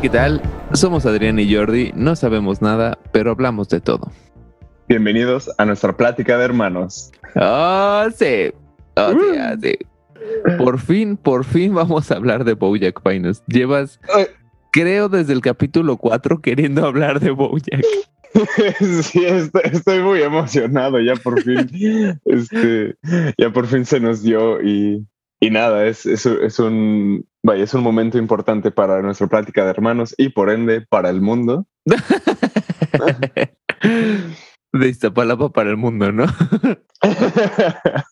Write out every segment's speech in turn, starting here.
Hey, ¿qué tal? Somos Adrián y Jordi, no sabemos nada, pero hablamos de todo. Bienvenidos a nuestra plática de hermanos. ¡Oh, sí! ¡Oh, sí, ah, sí! Por fin, por fin vamos a hablar de Bojack Pinus. Llevas, creo, desde el capítulo 4 queriendo hablar de Bojack. Sí, estoy, estoy muy emocionado. Ya por fin, este, ya por fin se nos dio y, y nada, es, es, es un, vaya, es un momento importante para nuestra plática de hermanos y por ende para el mundo. De Iztapalapa para el mundo, ¿no?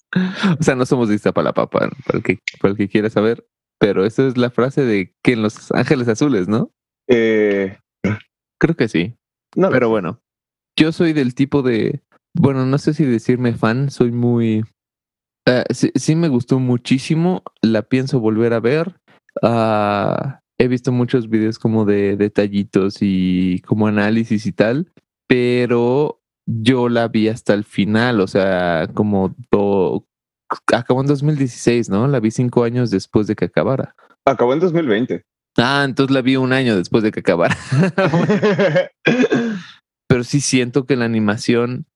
O sea, no somos de Iztapalapa, para, para el, que, para el que quiera saber, pero esa es la frase de que en Los Ángeles Azules, ¿no? Eh, Creo que sí. no, Pero bueno, yo soy del tipo de, bueno, no sé si decirme fan, soy muy... eh, sí, sí me gustó muchísimo, la pienso volver a ver. Ah, he visto muchos videos como de detallitos y como análisis y tal, pero yo la vi hasta el final, o sea, como do- acabó en 2016, ¿no? La vi cinco años después de que acabara. acabó en 2020. Ah, entonces la vi un año después de que acabara. pero sí siento que la animación,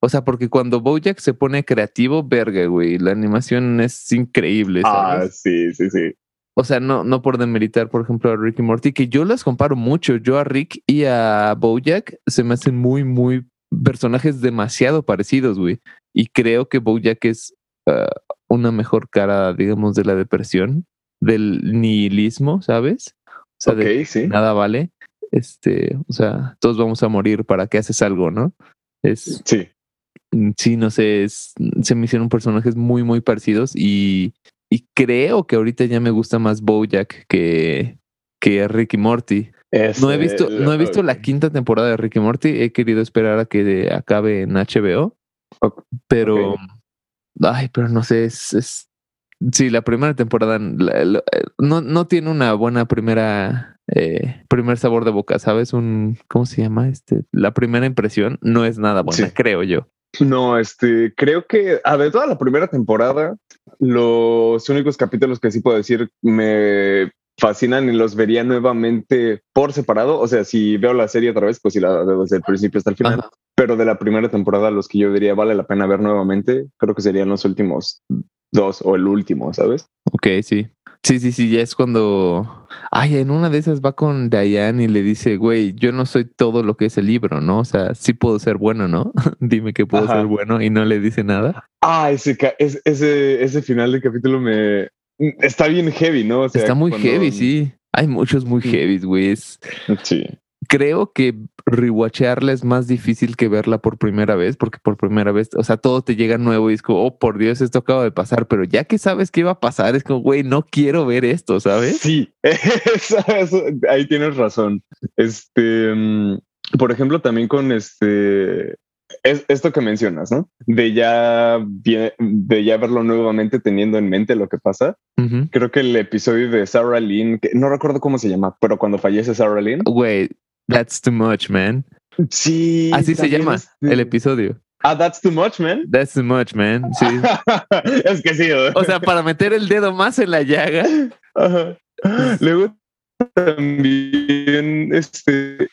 o sea, porque cuando Bojack se pone creativo, verga, güey, la animación es increíble. ah, sí, sí, sí. O sea, no, no por demeritar, por ejemplo, a Rick y Morty, que yo las comparo mucho. Yo a Rick y a Bojack se me hacen muy, muy personajes demasiado parecidos, güey. Y creo que Bojack es ah, una mejor cara, digamos, de la depresión, del nihilismo, ¿sabes? O sea, de sí. nada vale. Este, o sea, todos vamos a morir para que haces algo, ¿no? Es, Sí. mm, sí, no sé, es- se me hicieron personajes muy, muy parecidos y, y creo que ahorita ya me gusta más Bojack que, que Rick y Morty. No he visto, no he visto la quinta temporada de Rick y Morty, he querido esperar a que acabe en HBO, pero, ay, pero no sé, es, es sí, la primera temporada la- la- no, no tiene una buena primera, eh, primer sabor de boca, ¿sabes? Un, ¿cómo se llama? Este, la primera impresión no es nada buena, Sí. creo yo. No, este, creo que, a ver, toda la primera temporada, los únicos capítulos que sí puedo decir me fascinan y los vería nuevamente por separado. O sea, si veo la serie otra vez, pues sí la veo desde el principio hasta el final. Ajá. Pero de la primera temporada, los que yo diría vale la pena ver nuevamente, creo que serían los últimos dos o el último, ¿sabes? Ok, sí. Sí, sí, sí, ya es cuando. Ay, en una de esas va con Diane y le dice, güey, yo no soy todo lo que es el libro, ¿no? O sea, sí puedo ser bueno, ¿no? Dime que puedo Ajá. ser bueno y no le dice nada. Ah, ese, ese, ese final del capítulo me está bien heavy, ¿no? O sea, Está muy cuando- heavy, sí. Hay muchos muy heavy, güey. Sí. Creo que rewatchearla es más difícil que verla por primera vez, porque por primera vez, o sea, todo te llega nuevo y es como, oh, por Dios, esto acaba de pasar, pero ya que sabes qué iba a pasar, es como, güey, no quiero ver esto, ¿sabes? Sí, ahí tienes razón. Este, mm, por ejemplo, también con este, es esto que mencionas, ¿no? De ya, de ya verlo nuevamente teniendo en mente lo que pasa. Creo que el episodio de Sarah Lynn, que no recuerdo cómo se llama, pero cuando fallece Sarah Lynn. Güey, that's too much, man. Sí. Así se llama el episodio. Ah, that's too much, man. That's too much, man. Sí. es que sí. ¿no? O sea, para meter el dedo más en la llaga. Ajá. Luego también, este,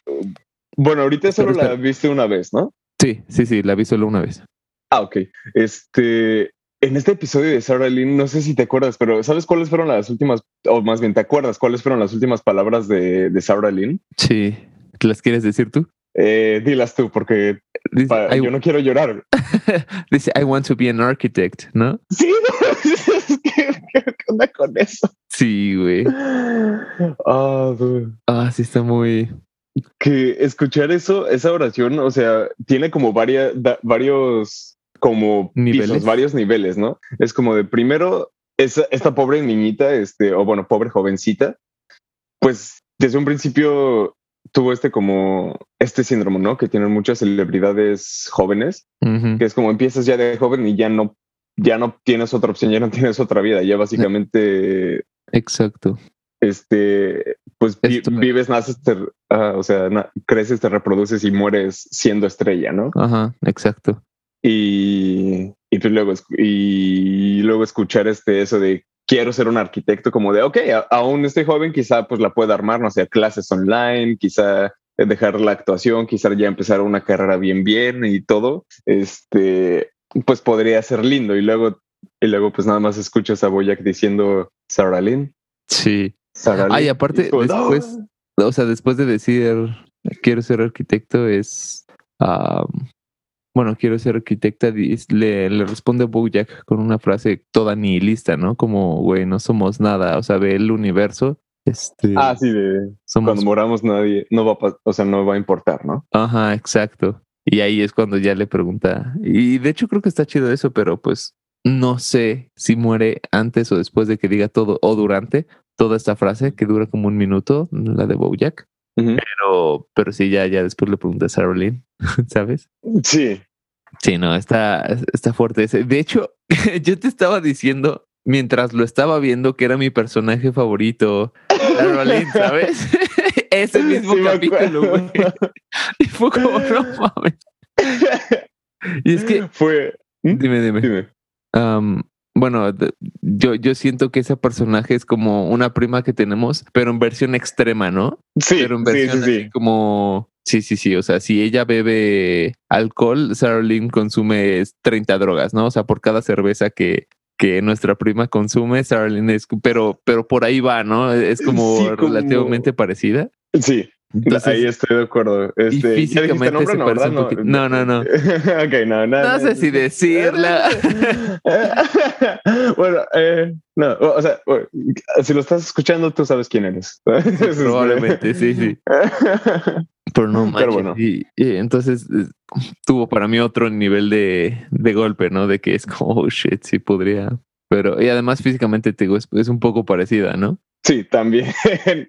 bueno, ahorita solo la viste una vez, ¿no? Sí, sí, sí, la vi solo una vez. Ah, ok. Este, en este episodio de Sarah Lynn, no sé si te acuerdas, pero ¿sabes cuáles fueron las últimas, o más bien, ¿te acuerdas cuáles fueron las últimas palabras de, de Sarah Lynn? Sí. ¿Las quieres decir tú? Eh, dilas tú, porque Dice, pa- I, yo no quiero llorar. dice, I want to be an architect, ¿no? Sí, ¿qué, qué, onda con eso? Sí, güey. Ah, dude. Ah, sí, está muy. que escuchar eso, esa oración, o sea, tiene como varias, da- varios, como ¿Niveles? pisos, varios niveles, ¿no? Es como de primero, esa, esta pobre niñita, este, o bueno, pobre jovencita, pues desde un principio tuvo este como, este síndrome, ¿no? Que tienen muchas celebridades jóvenes, que es como empiezas ya de joven y ya no, ya no tienes otra opción, ya no tienes otra vida, ya básicamente Exacto. este, pues vi- vives, naces, te- ah, o sea, na- creces, te reproduces y mueres siendo estrella, ¿no? Ajá, exacto. Y, y pues luego, y luego escuchar este, eso de quiero ser un arquitecto, como de, ok, aún estoy joven, quizá pues la pueda armar, no sé, clases online, quizá dejar la actuación, quizá ya empezar una carrera bien, bien y todo, este, pues podría ser lindo. Y luego, y luego pues nada más escuchas a Boyack diciendo, Sarah Lynn. Sí. Sarah Ay, aparte, después, o sea, después de decir, quiero ser arquitecto, es, bueno, quiero ser arquitecta, le, le responde Bojack con una frase toda nihilista, ¿no? Como, güey, no somos nada, o sea, ve el universo. Este, ah, sí, de cuando moramos nadie, no va a, o sea, no va a importar, ¿no? Ajá, exacto. Y ahí es cuando ya le pregunta, y de hecho creo que está chido eso, pero pues no sé si muere antes o después de que diga todo, o durante toda esta frase que dura como un minuto, la de Bojack. Pero, pero sí, ya, ya después le pregunta a Sarah ¿sabes? Sí. Sí, no, está, está fuerte ese. De hecho, yo te estaba diciendo mientras lo estaba viendo que era mi personaje favorito, Sarah ¿sabes? ese mismo capítulo, Y fue como, no mames. Y es que. Fue. ¿Mm? Dime, dime. dime bueno, yo, yo siento que ese personaje es como una prima que tenemos, pero en versión extrema, ¿no? Sí, pero en versión sí, sí, como Sí, sí, sí. O sea, si ella bebe alcohol, Sarah Lynn consume 30 drogas, ¿no? O sea, por cada cerveza que, que nuestra prima consume, Sarah Lynn es, pero, pero por ahí va, ¿no? Es como relativamente parecida. Sí. Ahí estoy de acuerdo. Este, físicamente se parece un poquito. No, no, no. ok, no, no. No sé si decirla. bueno, eh, no, o sea, si lo estás escuchando, tú sabes quién eres. Probablemente, sí, sí. Pero no manches. bueno. y, entonces tuvo para mí otro nivel de, de golpe, ¿no? De que es como, oh shit, sí podría. Pero, y además físicamente te digo, es, es un poco parecida, ¿no? Sí, también.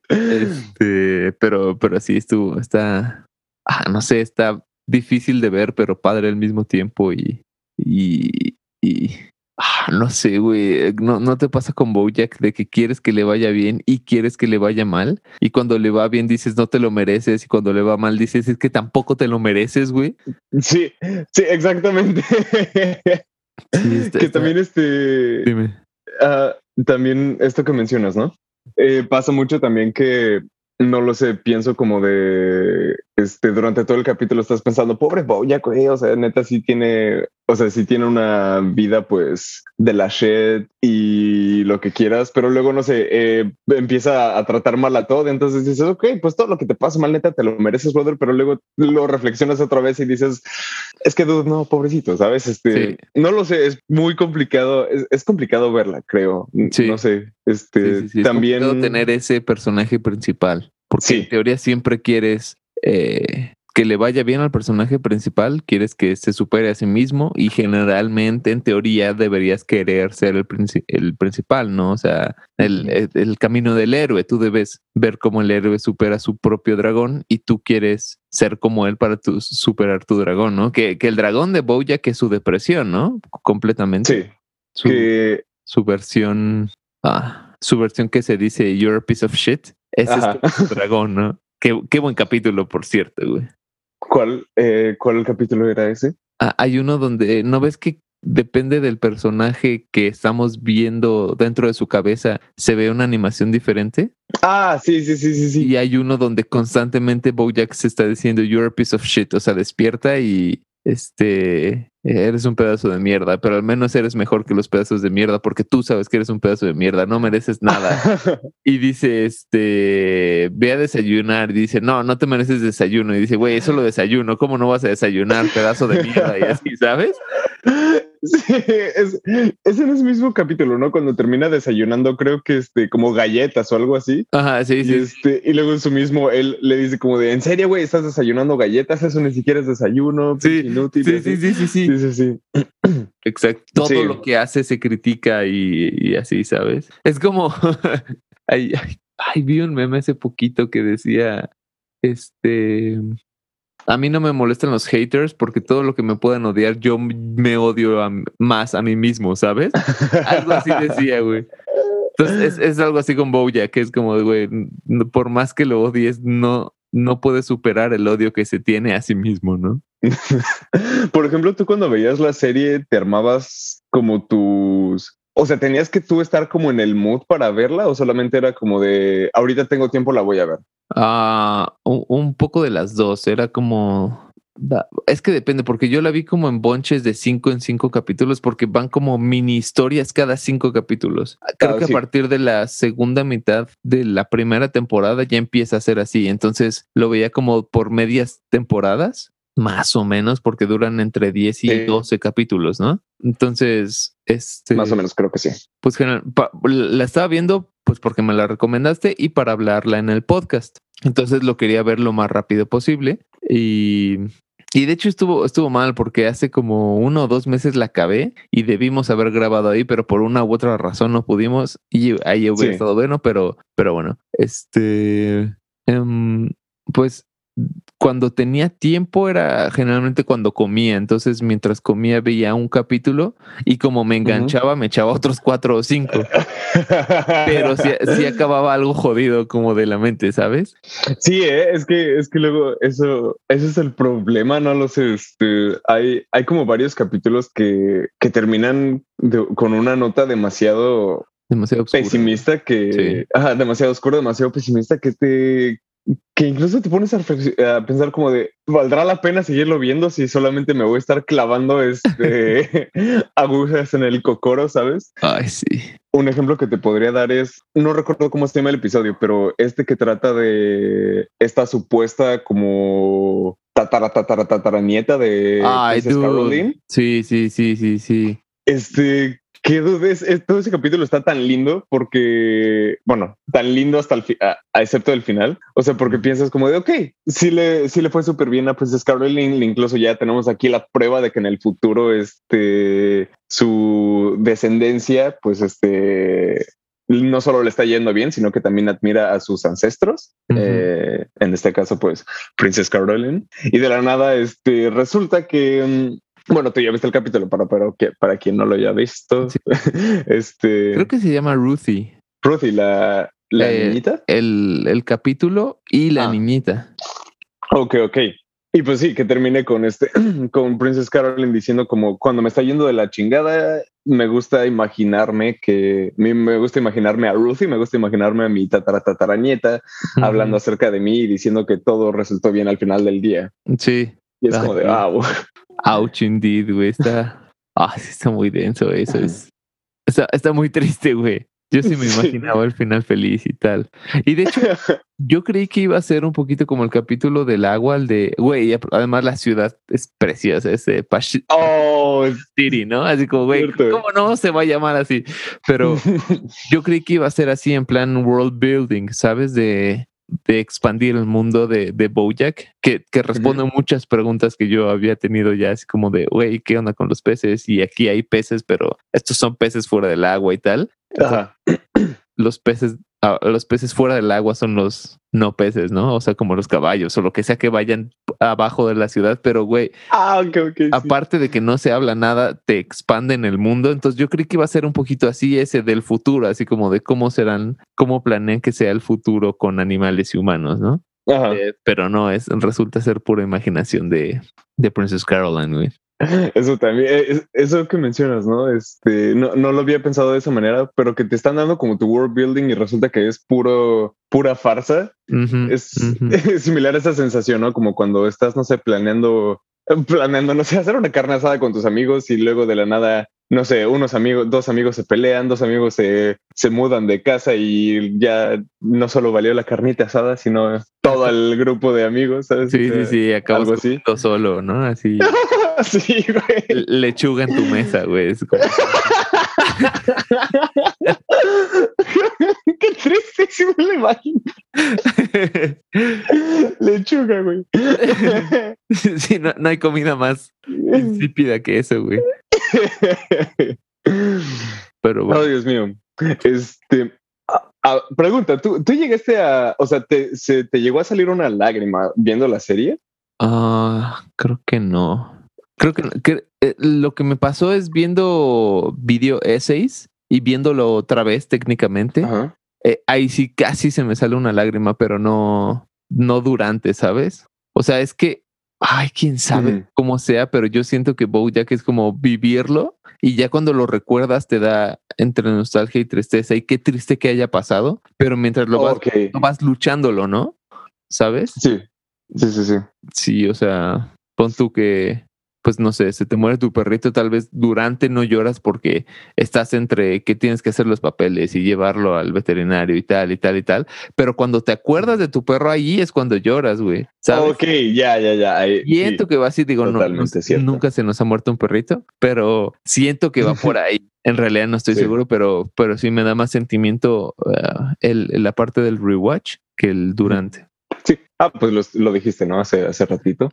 Este, pero, pero sí estuvo, está, ah, no sé, está difícil de ver, pero padre al mismo tiempo y, y, y ah, no sé, güey, no, no te pasa con Bojack de que quieres que le vaya bien y quieres que le vaya mal y cuando le va bien dices no te lo mereces y cuando le va mal dices es que tampoco te lo mereces, güey. Sí, sí, exactamente. que también este... Dime. Uh, también esto que mencionas, ¿no? Eh, pasa mucho también que no lo sé, pienso como de este durante todo el capítulo estás pensando, pobre Bojack, güey, o sea, neta sí tiene, o sea, sí tiene una vida pues de la shit y lo que quieras, pero luego no sé, eh, empieza a tratar mal a todo, entonces dices, ok, pues todo lo que te pasa mal, neta, te lo mereces, brother, pero luego lo reflexionas otra vez y dices, es que dude, no, pobrecito, ¿sabes? Este, no lo sé, es muy complicado, es, complicado verla, creo, no sé, este, también tener ese personaje principal. Porque en teoría siempre quieres eh, que le vaya bien al personaje principal, quieres que se supere a sí mismo y generalmente en teoría deberías querer ser el, el principal, ¿no? O sea, el, el, camino del héroe, tú debes ver cómo el héroe supera su propio dragón y tú quieres ser como él para tu, superar tu dragón, ¿no? Que, que el dragón de Bojack es su depresión, ¿no? Completamente. Sí. Su, que... su versión, ah, su versión que se dice You're a piece of shit, ese es tu dragón, ¿no? Qué, buen capítulo, por cierto, güey. ¿Cuál, eh, ¿Cuál capítulo era ese? Ah, hay uno donde, ¿no ves que depende del personaje que estamos viendo dentro de su cabeza, se ve una animación diferente? Ah, sí, sí, sí, sí, sí. Y hay uno donde constantemente Bojack se está diciendo, you're a piece of shit, o sea, despierta y este, eres un pedazo de mierda, pero al menos eres mejor que los pedazos de mierda porque tú sabes que eres un pedazo de mierda, no mereces nada. y dice, este, ve a desayunar, y dice, no, no te mereces desayuno. Y dice, güey, eso lo desayuno, ¿cómo no vas a desayunar, pedazo de mierda? Y así, ¿sabes? Sí, es, es, en ese mismo capítulo, ¿no? Cuando termina desayunando, creo que este, como galletas o algo así. Ajá, sí, y sí. Este, y luego en su mismo, él le dice como de, ¿en serio, güey? ¿Estás desayunando galletas? Eso ni siquiera es desayuno. Sí, inútil. Sí, sí, sí, sí, sí. sí, sí, Exacto. Todo lo que hace se critica y, y así, ¿sabes? Es como, ay, ay, ay, vi un meme hace poquito que decía, este, a mí no me molestan los haters porque todo lo que me puedan odiar, yo me odio más a mí mismo, ¿sabes? algo así decía, güey. Entonces es, algo así con Boya, que es como, güey, por más que lo odies, no, no puedes superar el odio que se tiene a sí mismo, ¿no? por ejemplo, tú cuando veías la serie, te armabas como tus o sea, ¿tenías que tú estar como en el mood para verla o solamente era como de, ahorita tengo tiempo, la voy a ver? Ah, un, poco de las dos. Era como. Es que depende, porque yo la vi como en bonches de cinco en cinco capítulos, porque van como mini historias cada cinco capítulos. Creo Ah, que sí. a partir de la segunda mitad de la primera temporada ya empieza a ser así. Entonces lo veía como por medias temporadas, más o menos, porque duran entre 10 y Sí. 12 capítulos, ¿no? Entonces, este Más o menos, creo que sí. pues general- pa- la estaba viendo pues porque me la recomendaste y para hablarla en el podcast. Entonces lo quería ver lo más rápido posible y, y de hecho estuvo, estuvo mal porque hace como uno o dos meses la acabé y debimos haber grabado ahí, pero por una u otra razón no pudimos y ahí hubiera Sí. estado bueno, pero, pero bueno, este, em, pues cuando tenía tiempo era generalmente cuando comía, entonces mientras comía veía un capítulo y como me enganchaba me echaba otros cuatro o cinco, pero sí, sí acababa algo jodido como de la mente, ¿sabes? Sí, ¿eh? es que es que luego eso, eso es el problema, no lo sé. Este, hay, hay como varios capítulos que, que terminan de- con una nota demasiado Demasiado oscuro. pesimista que Sí. ajá, demasiado oscuro, demasiado pesimista que te que incluso te pones a, pensar como de valdrá la pena seguirlo viendo si solamente me voy a estar clavando este agujas en el cocoro, ¿sabes? Ay, sí. Un ejemplo que te podría dar es, no recuerdo cómo se llama el episodio, pero este que trata de esta supuesta como tatara tatara tatara nieta de Ay, Princess dude. Caroline. Sí, sí, sí, sí, sí. Este, qué dudes, es- todo ese capítulo está tan lindo porque, bueno, tan lindo hasta el final, excepto el final. O sea, porque piensas como de, ok, sí le, sí le fue súper bien a Princess Caroline, incluso ya tenemos aquí la prueba de que en el futuro, este, su descendencia, pues, este, no solo le está yendo bien, sino que también admira a sus ancestros. Ujú. Eh, en este caso, pues, Princess Caroline. Y de la nada, este, resulta que, mm, bueno, tú ya viste el capítulo, para, pero que, para quien no lo haya visto, Sí. este, Creo que se llama Ruthie. Ruthie, la, la Eh, niñita. El, el capítulo y la Ah. niñita. Ok, ok. Y pues sí, que termine con este, con Princess Caroline diciendo como cuando me está yendo de la chingada, me gusta imaginarme que, me, gusta imaginarme a Ruthie, me gusta imaginarme a mi tatara tatarañeta hablando acerca de mí y diciendo que todo resultó bien al final del día. Sí. Y es Ah, como de, wow. Ouch, indeed, güey. Está. Ah, sí, está muy denso eso. Es, está, está muy triste, güey. Yo sí me imaginaba el final feliz y tal. Y de hecho, yo creí que iba a ser un poquito como el capítulo del agua, el de, güey, además la ciudad es preciosa, es de Pash Oh, City, ¿no? Así como, güey. ¿cómo no se va a llamar así? Pero yo creí que iba a ser así en plan world building, ¿sabes? De, de expandir el mundo de, de Bojack, que, que responde muchas preguntas que yo había tenido ya, así como de, güey, ¿qué onda con los peces? Y aquí hay peces, pero estos son peces fuera del agua y tal. Ajá. Los peces, ah, los peces fuera del agua son los no peces, ¿no? O sea, como los caballos o lo que sea que vayan abajo de la ciudad, pero güey, Ah, sí. aparte de que no se habla nada, te expanden el mundo. Entonces yo creí que iba a ser un poquito así ese del futuro, así como de cómo serán, cómo planean que sea el futuro con animales y humanos, ¿no? Ajá. Eh, pero no, es resulta ser pura imaginación de, de Princess Caroline, güey. Eso también, eh, es- eso que mencionas, ¿no? Este, no, no lo había pensado de esa manera, pero que te están dando como tu world building y resulta que es puro, pura farsa. Es, similar a esa sensación, ¿no? Como cuando estás, no sé, planeando, planeando, no sé, hacer una carne asada con tus amigos y luego de la nada, no sé, unos amigos, dos amigos se pelean, dos amigos se, se mudan de casa y ya no solo valió la carnita asada, sino todo el grupo de amigos, ¿sabes? Sí, O sí, sea, sí, acabas algo así. solo, ¿no? Así, sí, güey. lechuga en tu mesa, güey. Es como- Qué triste, sí me lo imagino. Lechuga, güey. sí, no, no hay comida más insípida que eso, güey. Pero Oh, bueno. Dios mío. Este. ah, pregunta, ¿tú, ¿tú llegaste a, o sea, te, se, te llegó a salir una lágrima viendo la serie? Ah, creo que no. Creo que, que, eh, lo que me pasó es viendo video essays y viéndolo otra vez técnicamente. Ajá. eh, ahí sí casi se me sale una lágrima, pero no, no durante, ¿sabes? O sea, es que, ay, quién sabe Ujú. cómo sea, pero yo siento que BoJack es como vivirlo y ya cuando lo recuerdas te da entre nostalgia y tristeza y qué triste que haya pasado, pero mientras lo vas, Ok. lo vas luchándolo, ¿no? ¿Sabes? Sí, sí, sí, sí. Sí, o sea, pon tú que, pues no sé, se te muere tu perrito, tal vez durante no lloras porque estás entre que tienes que hacer los papeles y llevarlo al veterinario y tal y tal y tal, pero cuando te acuerdas de tu perro ahí es cuando lloras, güey, ¿sabes? Ok, ya, ya, ya. ahí- Siento sí. que va así, digo, no, no- nunca se nos ha muerto un perrito, pero siento que va por ahí. En realidad no estoy Sí. seguro, pero, pero sí me da más sentimiento uh, el, la parte del rewatch que el durante. Sí. Ah, pues lo, lo dijiste, ¿no? Hace, hace ratito.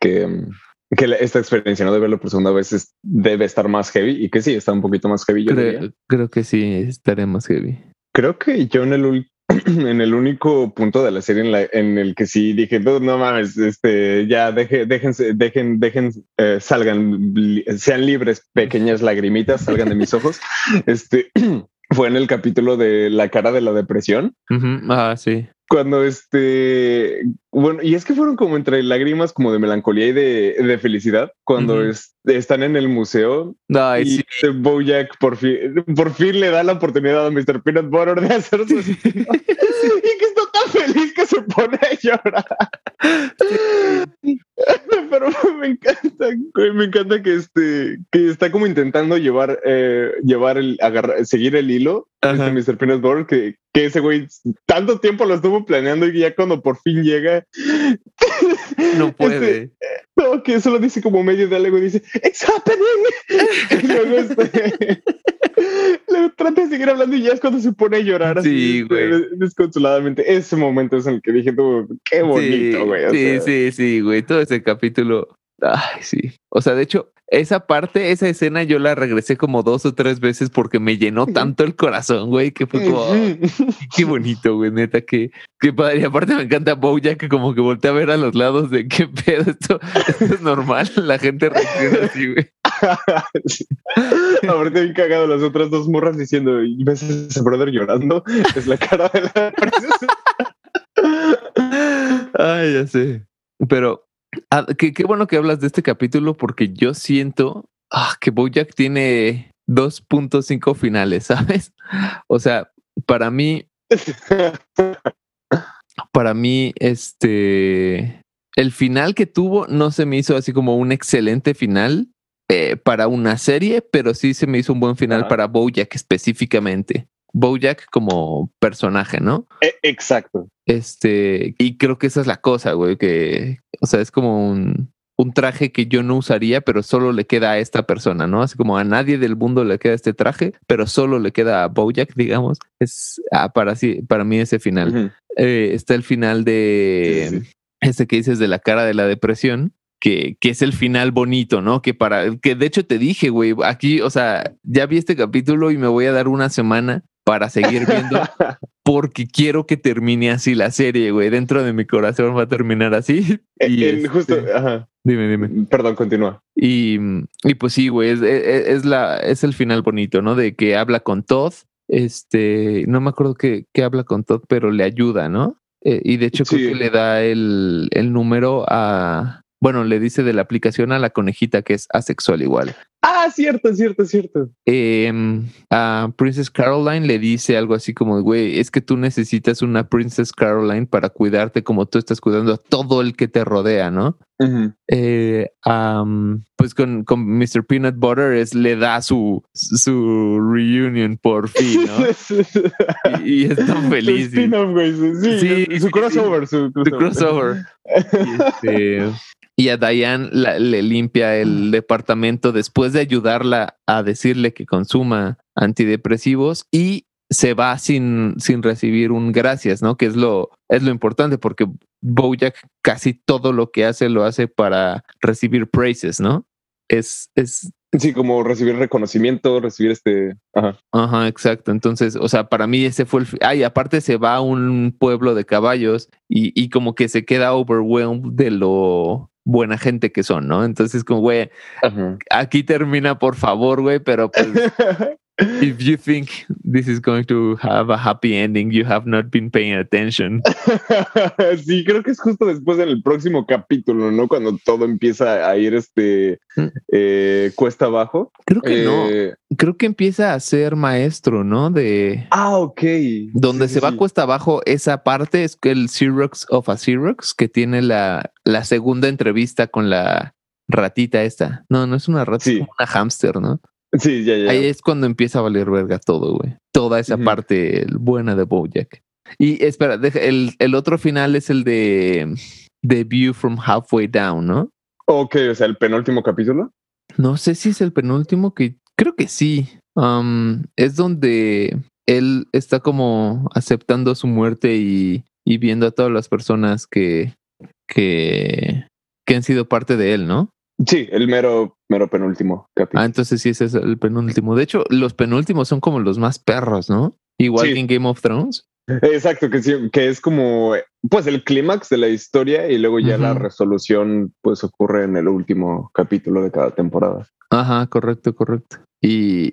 Que, mm, que esta experiencia ¿no? de verlo por segunda vez es- debe estar más heavy y que sí, está un poquito más heavy. Yo. Creo, creo que sí, estaré más heavy. Creo que yo en el, en el único punto de la serie en, la- en el que sí dije, no, no mames, este, ya deje, déjense, dejen, dejen, eh, salgan, sean libres, pequeñas lagrimitas, salgan de mis ojos. Este fue en el capítulo de la cara de la depresión. Ujú. Ah, sí. Cuando este, bueno, y es que fueron como entre lágrimas como de melancolía y de, de felicidad, cuando es- están en el museo Ay, y sí. este Bojack por fin, por fin le da la oportunidad a Mr. Peanut Butter de hacer su y que está tan feliz que se pone a llorar. Pero me encanta, me encanta que este, que está como intentando llevar, eh, llevar el, agarrar, seguir el hilo Ajá. este Mr. Peanut Butter que, que ese güey tanto tiempo lo estuvo planeando y ya cuando por fin llega, No este, puede. no, que solo dice como medio de algo y dice, It's happening. y luego este, luego trata de seguir hablando y ya es cuando se pone a llorar así Sí, este, güey. des- desconsoladamente. Ese momento es en el que dije, tú, qué bonito, sí, güey. sí, sea. sí, sí, güey. Todo ese capítulo. Ay, sí. O sea, de hecho, esa parte, esa escena yo la regresé como dos o tres veces porque me llenó tanto el corazón, güey, que fue como, "Ay, Ujú. qué bonito, güey, neta, que, que padre. Y aparte me encanta Bojack que como que voltea a ver a los lados de qué pedo, esto, esto es normal, la gente reacciona así, güey. Sí. Ahorita bien cagado las otras dos morras diciendo, ¿y ves a ese brother llorando? Es la cara de la Ay, ya sé. Pero ah, qué, qué bueno que hablas de este capítulo porque yo siento ah, que Bojack tiene 2.5 finales, ¿sabes? O sea, para mí, para mí, este, el final que tuvo no se me hizo así como un excelente final eh, para una serie, pero sí se me hizo un buen final para Bojack específicamente. Bojack como personaje, ¿no? E- Exacto. Este, y creo que esa es la cosa, güey, que, o sea, es como un, un traje que yo no usaría, pero solo le queda a esta persona, ¿no? Así como a nadie del mundo le queda este traje, pero solo le queda a Bojack, digamos. Es ah, para, sí, para mí ese final. Eh, está el final de sí. este que dices de la cara de la depresión. Que, que es el final bonito, ¿no? Que para, que de hecho te dije, güey, aquí, o sea, ya vi este capítulo y me voy a dar una semana para seguir viendo porque quiero que termine así la serie, güey. Dentro de mi corazón va a terminar así. Y En- este, justo, ajá. dime, dime. Perdón, continúa. Y, y pues sí, güey, es, es, es la, es el final bonito, ¿no? De que habla con Todd. Este, no me acuerdo que, que habla con Todd, pero le ayuda, ¿no? Eh, y de hecho Sí. creo que le da el, el número a, bueno, le dice de la aplicación a la conejita que es asexual igual. Ah, cierto, cierto, cierto. Em, a Princess Caroline le dice algo así como, güey, es que tú necesitas una Princess Caroline para cuidarte como tú estás cuidando a todo el que te rodea, ¿no? Eh, pues con, con Mr. Peanut Butter es, le da su, su reunion por fin, ¿no? Y, y es tan feliz. Su y- spin-off, güey. su- Sí, Sí, su crossover. Su su crossover. Y, este, y a Diane la- le limpia el departamento después de ayudarla a decirle que consuma antidepresivos y se va sin, sin recibir un gracias, ¿no? Que es lo, es lo importante porque Bojack casi todo lo que hace lo hace para recibir praises, ¿no? Es, es, Sí, como recibir reconocimiento, recibir este. Ajá. Ajá, exacto. Entonces, o sea, para mí ese fue el... Ay, aparte se va a un pueblo de caballos y, y como que se queda overwhelmed de lo buena gente que son, ¿no? Entonces, como, güey, Ajá. aquí termina, por favor, güey, pero pues If you think this is going to have a happy ending, you have not been paying attention. sí, creo que es justo después del próximo capítulo, ¿no? Cuando todo empieza a ir este Mm. eh, cuesta abajo. Creo que no. Eh, Creo que empieza a ser maestro, ¿no? De Ah, ok. donde Sí, se sí, va cuesta abajo, esa parte es el Xerox of a Xerox, que tiene la, la segunda entrevista con la ratita esta. No, no es una rata, Sí. es como una hámster, ¿no? Sí, ya, ya. Ahí es cuando empieza a valer verga todo, güey. Toda esa parte buena de Bojack. Y espera, deja- el, el otro final es el de The View from Halfway Down, ¿no? Ok, o sea, el penúltimo capítulo. No sé si es el penúltimo que creo que sí. Um, es donde él está como aceptando su muerte y, y viendo a todas las personas que, que, que han sido parte de él, ¿no? Sí, el mero, mero penúltimo Ah, capítulo. entonces sí, ese es el penúltimo. De hecho, los penúltimos son como los más perros, ¿no? Igual Sí. que en Game of Thrones. Exacto, que sí, que es como pues el clímax de la historia y luego ya la resolución pues ocurre en el último capítulo de cada temporada. Ajá, correcto, correcto. Y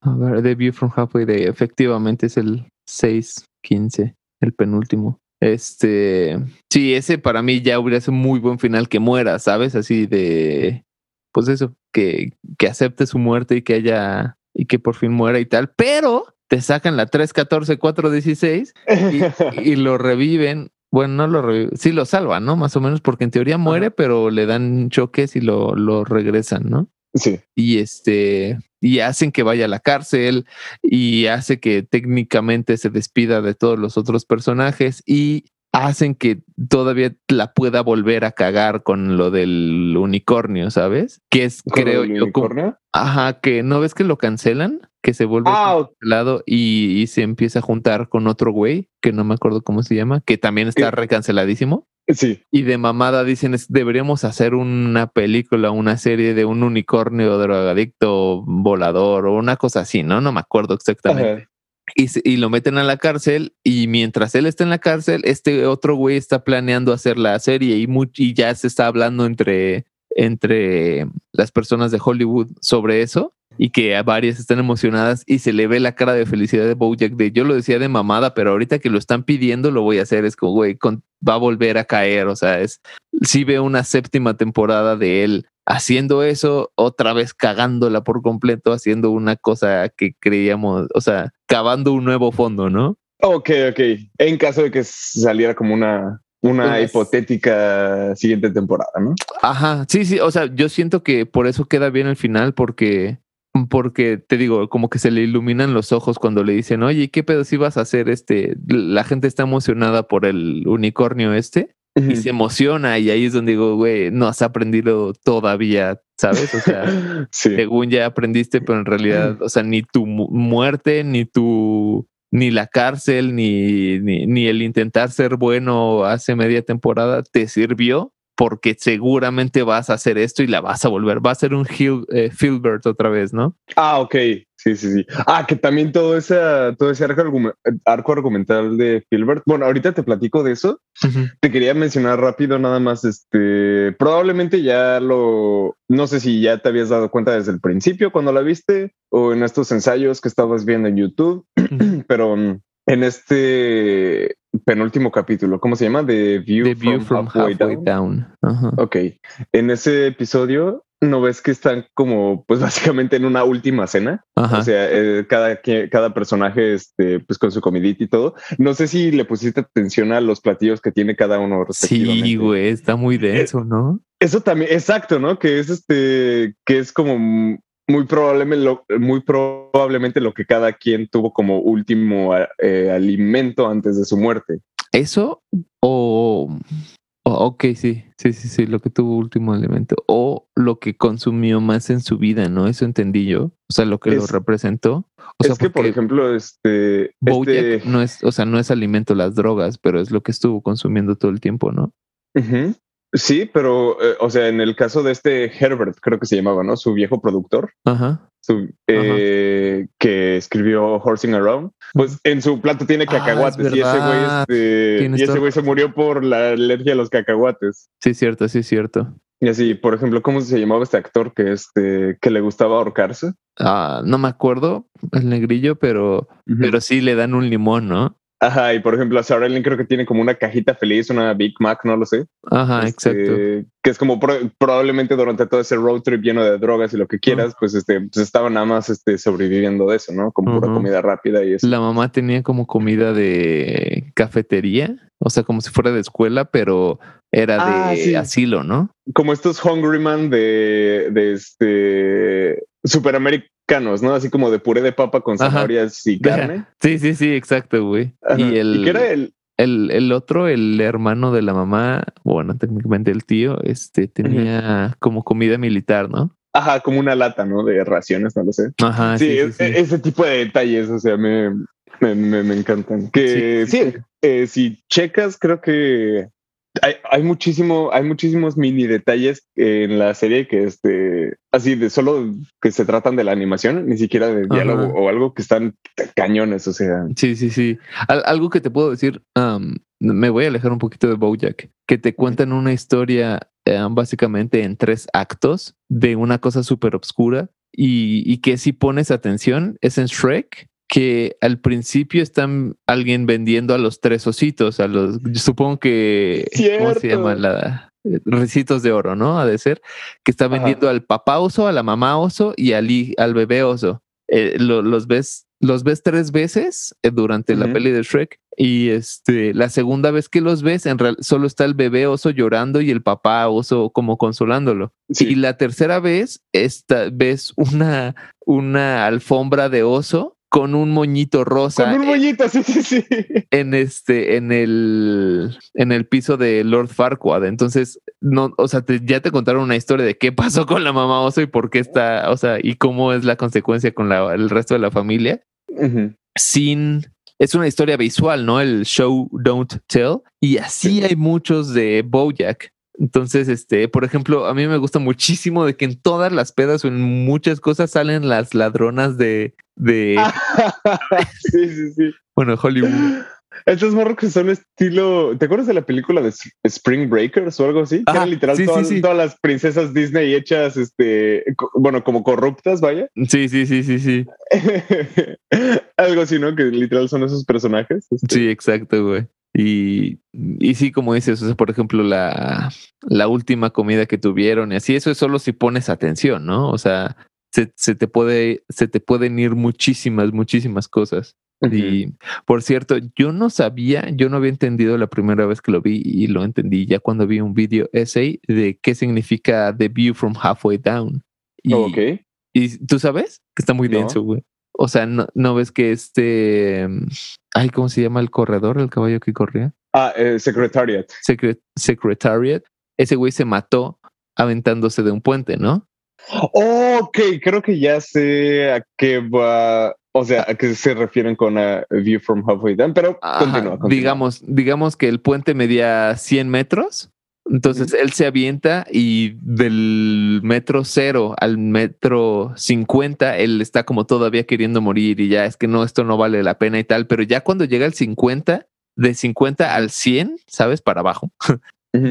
a ver, The View from Halfway Day, efectivamente es el 6-15, el penúltimo. Este, sí, ese para mí ya hubiera sido un muy buen final que muera, ¿sabes? Así de, pues eso, que, que acepte su muerte y que haya, y que por fin muera y tal, pero te sacan la 3-14-4-16 y, y lo reviven. Bueno, no lo reviven, sí lo salvan, ¿no? Más o menos, porque en teoría muere, pero le dan choques y lo, lo regresan, ¿no? Sí, y este y hacen que vaya a la cárcel y hace que técnicamente se despida de todos los otros personajes y hacen que todavía la pueda volver a cagar con lo del unicornio, ¿sabes? Que es ¿Con creo yo unicornio? ajá, que no ves que lo cancelan, que se vuelve Ah, cancelado y, y se empieza a juntar con otro güey que no me acuerdo cómo se llama, que también está ¿Qué? recanceladísimo. Sí, Y de mamada dicen, es- deberíamos hacer una película, una serie de un unicornio drogadicto volador o una cosa así, ¿no? No me acuerdo exactamente. Ajá. Y, y lo meten a la cárcel y mientras él está en la cárcel, este otro güey está planeando hacer la serie y, y ya se está hablando entre, entre las personas de Hollywood sobre eso y que a varias están emocionadas y se le ve la cara de felicidad de Bojack de yo lo decía de mamada, pero ahorita que lo están pidiendo lo voy a hacer, es como, güey, va a volver a caer, o sea, es, sí veo una séptima temporada de él haciendo eso, otra vez cagándola por completo, haciendo una cosa que creíamos, o sea, cavando un nuevo fondo, ¿no? Ok, ok. En caso de que saliera como una, una Pues- hipotética siguiente temporada, ¿no? Ajá, sí, sí, o sea, yo siento que por eso queda bien el final, porque, porque te digo, como que se le iluminan los ojos cuando le dicen, oye, ¿qué pedo si vas a hacer este? La gente está emocionada por el unicornio este y se emociona y ahí es donde digo, güey, no has aprendido todavía, ¿sabes? O sea, sí. según ya aprendiste, pero en realidad, o sea, ni tu mu- muerte, ni tu, ni la cárcel, ni, ni, ni el intentar ser bueno hace media temporada te sirvió porque seguramente vas a hacer esto y la vas a volver. Va a ser un Gil, eh, Filbert otra vez, ¿no? Ah, ok. Sí, sí, sí. Ah, que también todo ese, todo ese arco, arco argumental de Filbert. Bueno, ahorita te platico de eso. Te quería mencionar rápido nada más, este, probablemente ya lo, no sé si ya te habías dado cuenta desde el principio cuando la viste o en estos ensayos que estabas viendo en YouTube, pero mm, en este penúltimo capítulo, ¿cómo se llama? The View, The View from, Halfway, Down. Down. Ajá. Ok, en ese episodio no ves que están como, pues básicamente en una última cena. Ajá. O sea, eh, cada, cada personaje, este, pues con su comidita y todo. No sé si le pusiste atención a los platillos que tiene cada uno. sí, güey, está muy denso, ¿no? Eso también, exacto, ¿no? Que es este, que es como muy probablemente lo, muy probablemente lo que cada quien tuvo como último eh, alimento antes de su muerte. Eso o, o- ok, sí, sí, sí, sí, lo que tuvo último elemento o lo que consumió más en su vida, ¿no? Eso entendí yo. O sea, lo que lo Es- representó. O sea, es que, por ejemplo, este, este no es, o sea, no es alimento las drogas, pero es lo que estuvo consumiendo todo el tiempo, ¿no? Sí, pero, eh, o sea, en el caso de este Herbert, creo que se llamaba, ¿no? Su viejo productor, Ajá. su- eh, que escribió Horsing Around, pues en su plato tiene Ah, es cacahuates y ese güey, este, y ese güey se murió por la alergia a los cacahuates. Sí, cierto, sí, cierto. Y así, por ejemplo, ¿cómo se llamaba este actor que este que le gustaba ahorcarse? Ah, no me acuerdo el negrillo, pero, pero sí le dan un limón, ¿no? Ajá, y por ejemplo, Sarah Ellen creo que tiene como una cajita feliz, una Big Mac, no lo sé. Ajá, Este, exacto. Que es como pro- probablemente durante todo ese road trip lleno de drogas y lo que quieras, pues este, pues estaban nada más este, sobreviviendo de eso, ¿no? Con pura comida rápida y eso. La mamá tenía como comida de cafetería, o sea, como si fuera de escuela, pero era Ah, de sí. asilo, ¿no? Como estos Hungry Man de, de este superamericanos, ¿no? Así como de puré de papa con Ajá. zanahorias y carne. Sí, sí, sí, exacto, güey. Ajá. Y el, que era el, el, el otro, el hermano de la mamá, bueno, técnicamente el tío, este tenía como comida militar, ¿no? ajá, como una lata, ¿no? De raciones, no lo sé. Ajá, sí, sí, sí, es- sí. ese tipo de detalles, o sea, me, me, me, me encantan. Que Sí, sí, sí, eh, si checas, creo que hay, hay muchísimo, hay muchísimos mini detalles en la serie que este, así de solo que se tratan de la animación, ni siquiera de Ajá. diálogo o algo que están cañones, o sea. Sí, sí, sí. Al- algo que te puedo decir, am, me voy a alejar un poquito de Bojack, que te cuentan una historia eh, básicamente en tres actos de una cosa súper obscura y, y que si pones atención es en Shrek que al principio están alguien vendiendo a los tres ositos, a los, supongo que, ¿cómo se llama? La, eh, recitos de oro, ¿no? Ha de ser, que está Ajá. vendiendo al papá oso, a la mamá oso y al, al bebé oso. Eh, lo- los ves los ves tres veces eh, durante la peli de Shrek y este la segunda vez que los ves en real solo está el bebé oso llorando y el papá oso como consolándolo Sí. y la tercera vez esta ves una una alfombra de oso con un moñito rosa Con un moñito, sí, sí, sí. en este en el en el piso de Lord Farquaad. Entonces no o sea te- ya te contaron una historia de qué pasó con la mamá oso y por qué está o sea y cómo es la consecuencia con la, el resto de la familia. Sin es una historia visual no el show don't tell. Y así Sí. hay muchos de Bojack entonces este por ejemplo a mí me gusta muchísimo de que en todas las pedas o en muchas cosas salen las ladronas de de sí, sí, sí. bueno Hollywood Estos morros que son estilo. ¿Te acuerdas de la película de Spring Breakers o algo así? Que Ajá, eran literal sí, todas, sí. todas las princesas Disney hechas, este, bueno, como corruptas, vaya. sí sí sí sí sí algo así, ¿no? Que literal son esos personajes. este. Sí, exacto, güey. Y, y sí, como dices, o sea, por ejemplo, la, la última comida que tuvieron y así, eso es solo si pones atención, ¿no? O sea, se, se te puede, se te pueden ir muchísimas, muchísimas cosas. Y por cierto, yo no sabía, yo no había entendido la primera vez que lo vi y lo entendí ya cuando vi un video essay de qué significa The View from Halfway Down. Y, ok. y tú sabes que está muy denso, güey. O sea, no, no ves que este. mm, Ay, ¿cómo se llama el corredor? El caballo que corría. Ah, eh, Secretariat. Secret- Secretariat. Ese güey se mató aventándose de un puente, ¿no? ok, creo que ya sé a qué va. O sea, a qué se refieren con a View from Halfway Down, pero Ajá, continúa, continúa. Digamos, digamos que el puente medía 100 metros. Entonces él se avienta y del metro cero al metro 50, él está como todavía queriendo morir y ya es que no, esto no vale la pena y tal. Pero ya cuando llega al 50, de 50 al 100, ¿sabes? Para abajo,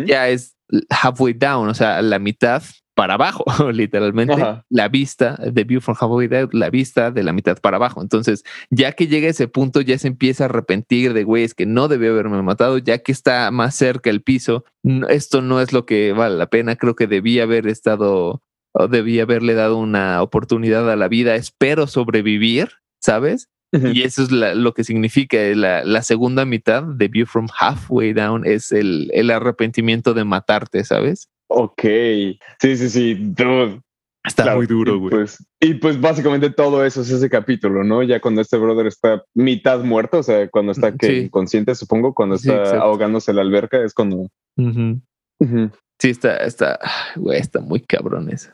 ya es halfway down, o sea, la mitad para abajo, literalmente. Ajá. La vista, the view from halfway down, la vista de la mitad para abajo. Entonces, ya que llega ese punto, ya se empieza a arrepentir de, güey, es que no debió haberme matado, ya que está más cerca el piso, esto no es lo que vale la pena, creo que debía haber estado, o debía haberle dado una oportunidad a la vida, espero sobrevivir, ¿sabes? Y eso es la- lo que significa eh, la, la segunda mitad de View from Halfway Down es el, el arrepentimiento de matarte, ¿sabes? Ok. Sí, sí, sí. Dude. Está Claro, muy duro, güey. Pues, y pues básicamente todo eso es ese capítulo, ¿no? Ya cuando este brother está mitad muerto, o sea, cuando está que Sí. inconsciente, supongo, cuando está ahogándose en la alberca, es cuando. Ujú. Ujú. Sí, está, está, güey, está muy cabrón eso.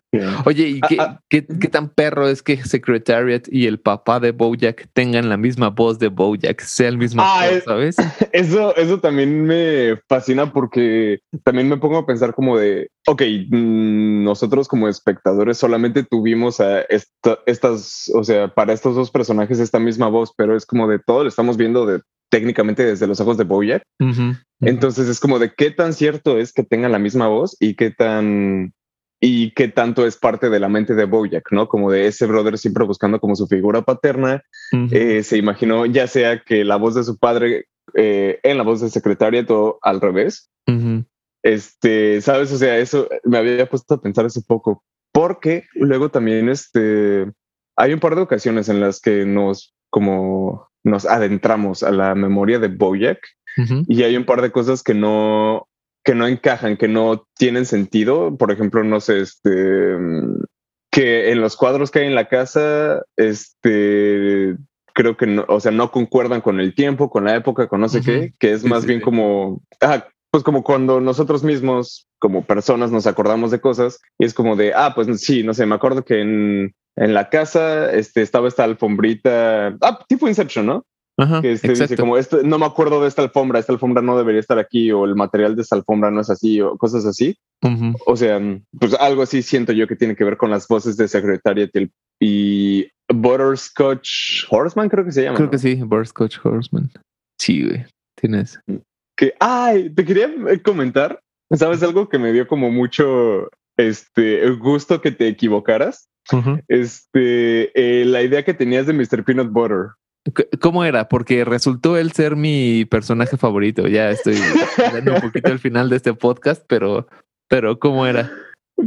Oye, ¿y Ah, qué, ah. qué, qué tan perro es que Secretariat y el papá de Bojack tengan la misma voz de Bojack, sea el mismo Ah, actor, es- ¿sabes? Eso, eso también me fascina porque también me pongo a pensar como de, ok, mm, nosotros como espectadores solamente tuvimos a esta- estas, o sea, para estos dos personajes esta misma voz, pero es como de todo lo estamos viendo de técnicamente desde los ojos de Bojack. Entonces es como de qué tan cierto es que tenga la misma voz y qué tan y qué tanto es parte de la mente de Bojack, ¿no? Como de ese brother siempre buscando como su figura paterna. Eh, se imaginó ya sea que la voz de su padre eh, en la voz de secretaria, todo al revés. Este, sabes, o sea, eso me había puesto a pensar hace poco, porque luego también este, hay un par de ocasiones en las que nos como nos adentramos a la memoria de Bojack y hay un par de cosas que no que no encajan, que no tienen sentido. Por ejemplo, no sé, este que en los cuadros que hay en la casa, este creo que no, o sea, no concuerdan con el tiempo, con la época, con no sé qué, que es más bien como, ah, pues como cuando nosotros mismos, como personas, nos acordamos de cosas y es como de, ah, pues sí, no sé, me acuerdo que en, en la casa este, estaba esta alfombrita, ah, tipo Inception, ¿no? que este dice como este, no me acuerdo de esta alfombra, esta alfombra no debería estar aquí o el material de esta alfombra no es así o cosas así. O sea, pues algo así siento yo que tiene que ver con las voces de Secretariat y Butterscotch Horseman creo que se llama. Creo que sí, Butterscotch Horseman. Sí, güey, tienes. Que, ay, te quería comentar, ¿sabes algo que me dio como mucho este gusto que te equivocaras? Este, eh, la idea que tenías de Mr. Peanut Butter. ¿Cómo era? Porque resultó él ser mi personaje favorito. Ya estoy dando un poquito al final de este podcast, pero, pero ¿cómo era?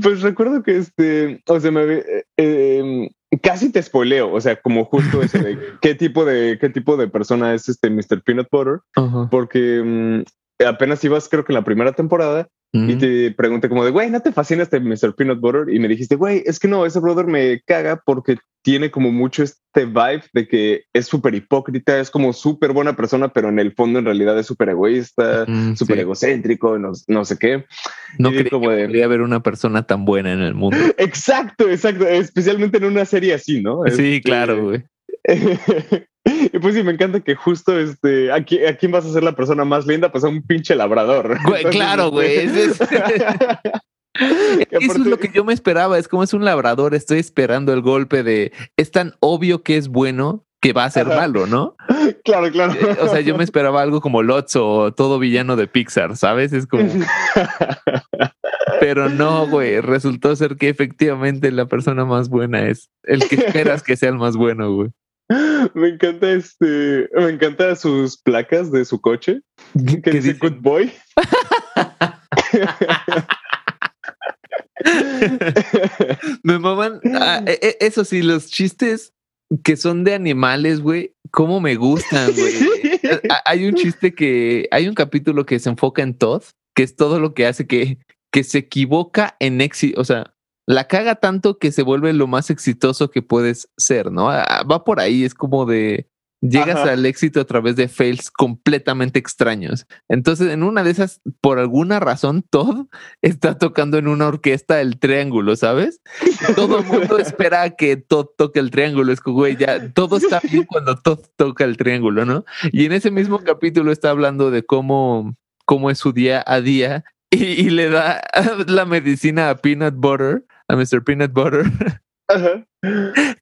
Pues recuerdo que este, o sea, me, eh, em, casi te spoileo, o sea, como justo ese de qué tipo de qué tipo de persona es este Mr. Peanut Butter, porque mm, apenas ibas creo que en la primera temporada y te pregunté como de, güey, ¿no te fascina este Mr. Peanut Butter? Y me dijiste, güey, es que no, ese brother me caga porque tiene como mucho este vibe de que es súper hipócrita, es como súper buena persona, pero en el fondo en realidad es súper egoísta, súper egocéntrico, no, no, sé qué. No creo como que podría haber una persona tan buena en el mundo. Exacto, exacto, especialmente en una serie así, ¿no? Sí, este, claro, güey. Y pues sí, me encanta que justo este, aquí, ¿a quién vas a ser la persona más linda? Pues a un pinche labrador. claro, güey. Este, eso es lo que yo me esperaba. Es como es un labrador. Estoy esperando el golpe de. Es tan obvio que es bueno que va a ser malo, ¿no? Claro, claro. Eh, o sea, yo me esperaba algo como Lotso o todo villano de Pixar, ¿sabes? Es como. Pero no, güey. Resultó ser que efectivamente la persona más buena es el que esperas que sea el más bueno, güey. Me encanta este, me encanta sus placas de su coche que dice Good Boy. me maman, ah, e, e, eso sí, los chistes que son de animales, güey, cómo me gustan, güey. hay un chiste que, hay un capítulo que se enfoca en Todd, que es todo lo que hace que, que se equivoca en éxito, o sea, la caga tanto que se vuelve lo más exitoso que puedes ser, ¿no? Ah, va por ahí, es como de llegas al éxito a través de fails completamente extraños. Entonces, en una de esas, por alguna razón, Todd está tocando en una orquesta el triángulo, ¿sabes? Todo el mundo espera que Todd toque el triángulo. Es que, güey, ya todo está bien cuando Todd toca el triángulo, ¿no? Y en ese mismo capítulo está hablando de cómo, cómo es su día a día y, le da la medicina a Peanut Butter, a Mr. Peanut Butter.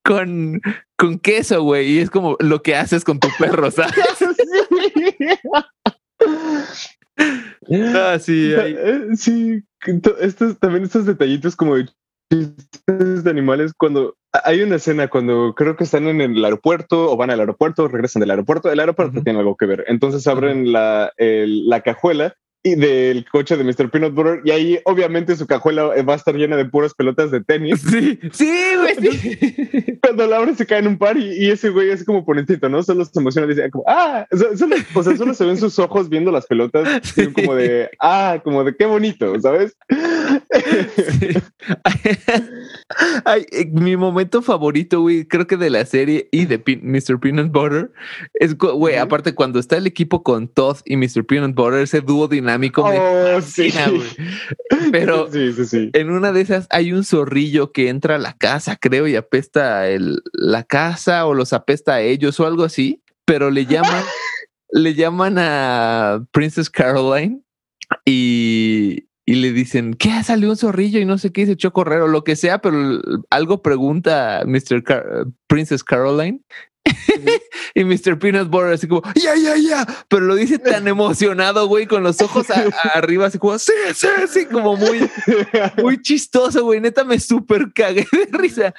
Con, con queso, güey. Y es como lo que haces con tu perro, ¿sabes? ah, sí, eh, sí. Estos, también estos detallitos como de de animales cuando hay una escena cuando creo que están en el aeropuerto o van al aeropuerto, regresan del aeropuerto, el aeropuerto tiene algo que ver. Entonces abren la, la cajuela y del coche de Mr. Peanut Butter y ahí obviamente su cajuela va a estar llena de puras pelotas de tenis. Sí, sí, güey. Cuando la abre se cae en un par y, ese güey es como ponentito, ¿no? Solo se emociona y dice como, ah, solo, o sea, solo se ven sus ojos viendo las pelotas como de, ah, como de qué bonito, ¿sabes? Ay, eh, mi momento favorito, güey, creo que de la serie y de Mr. Peanut Butter es, güey, aparte cuando está el equipo con Todd y Mr. Peanut Butter, ese dúo dinámico. Oh, sí. Pero en una de esas hay un zorrillo que entra a la casa, creo, y apesta el, la casa o los apesta a ellos o algo así, pero le llaman, le llaman a Princess Caroline y, y le dicen, ¿qué? Salió un zorrillo y no sé qué, se echó a correr o lo que sea, pero algo pregunta Mr. Princess Caroline y Mr. Peanut Butter así como, ya, ya, ya, pero lo dice tan emocionado, güey, con los ojos arriba, así como, sí, sí, sí, como muy, muy chistoso, güey, neta me súper cagué de risa.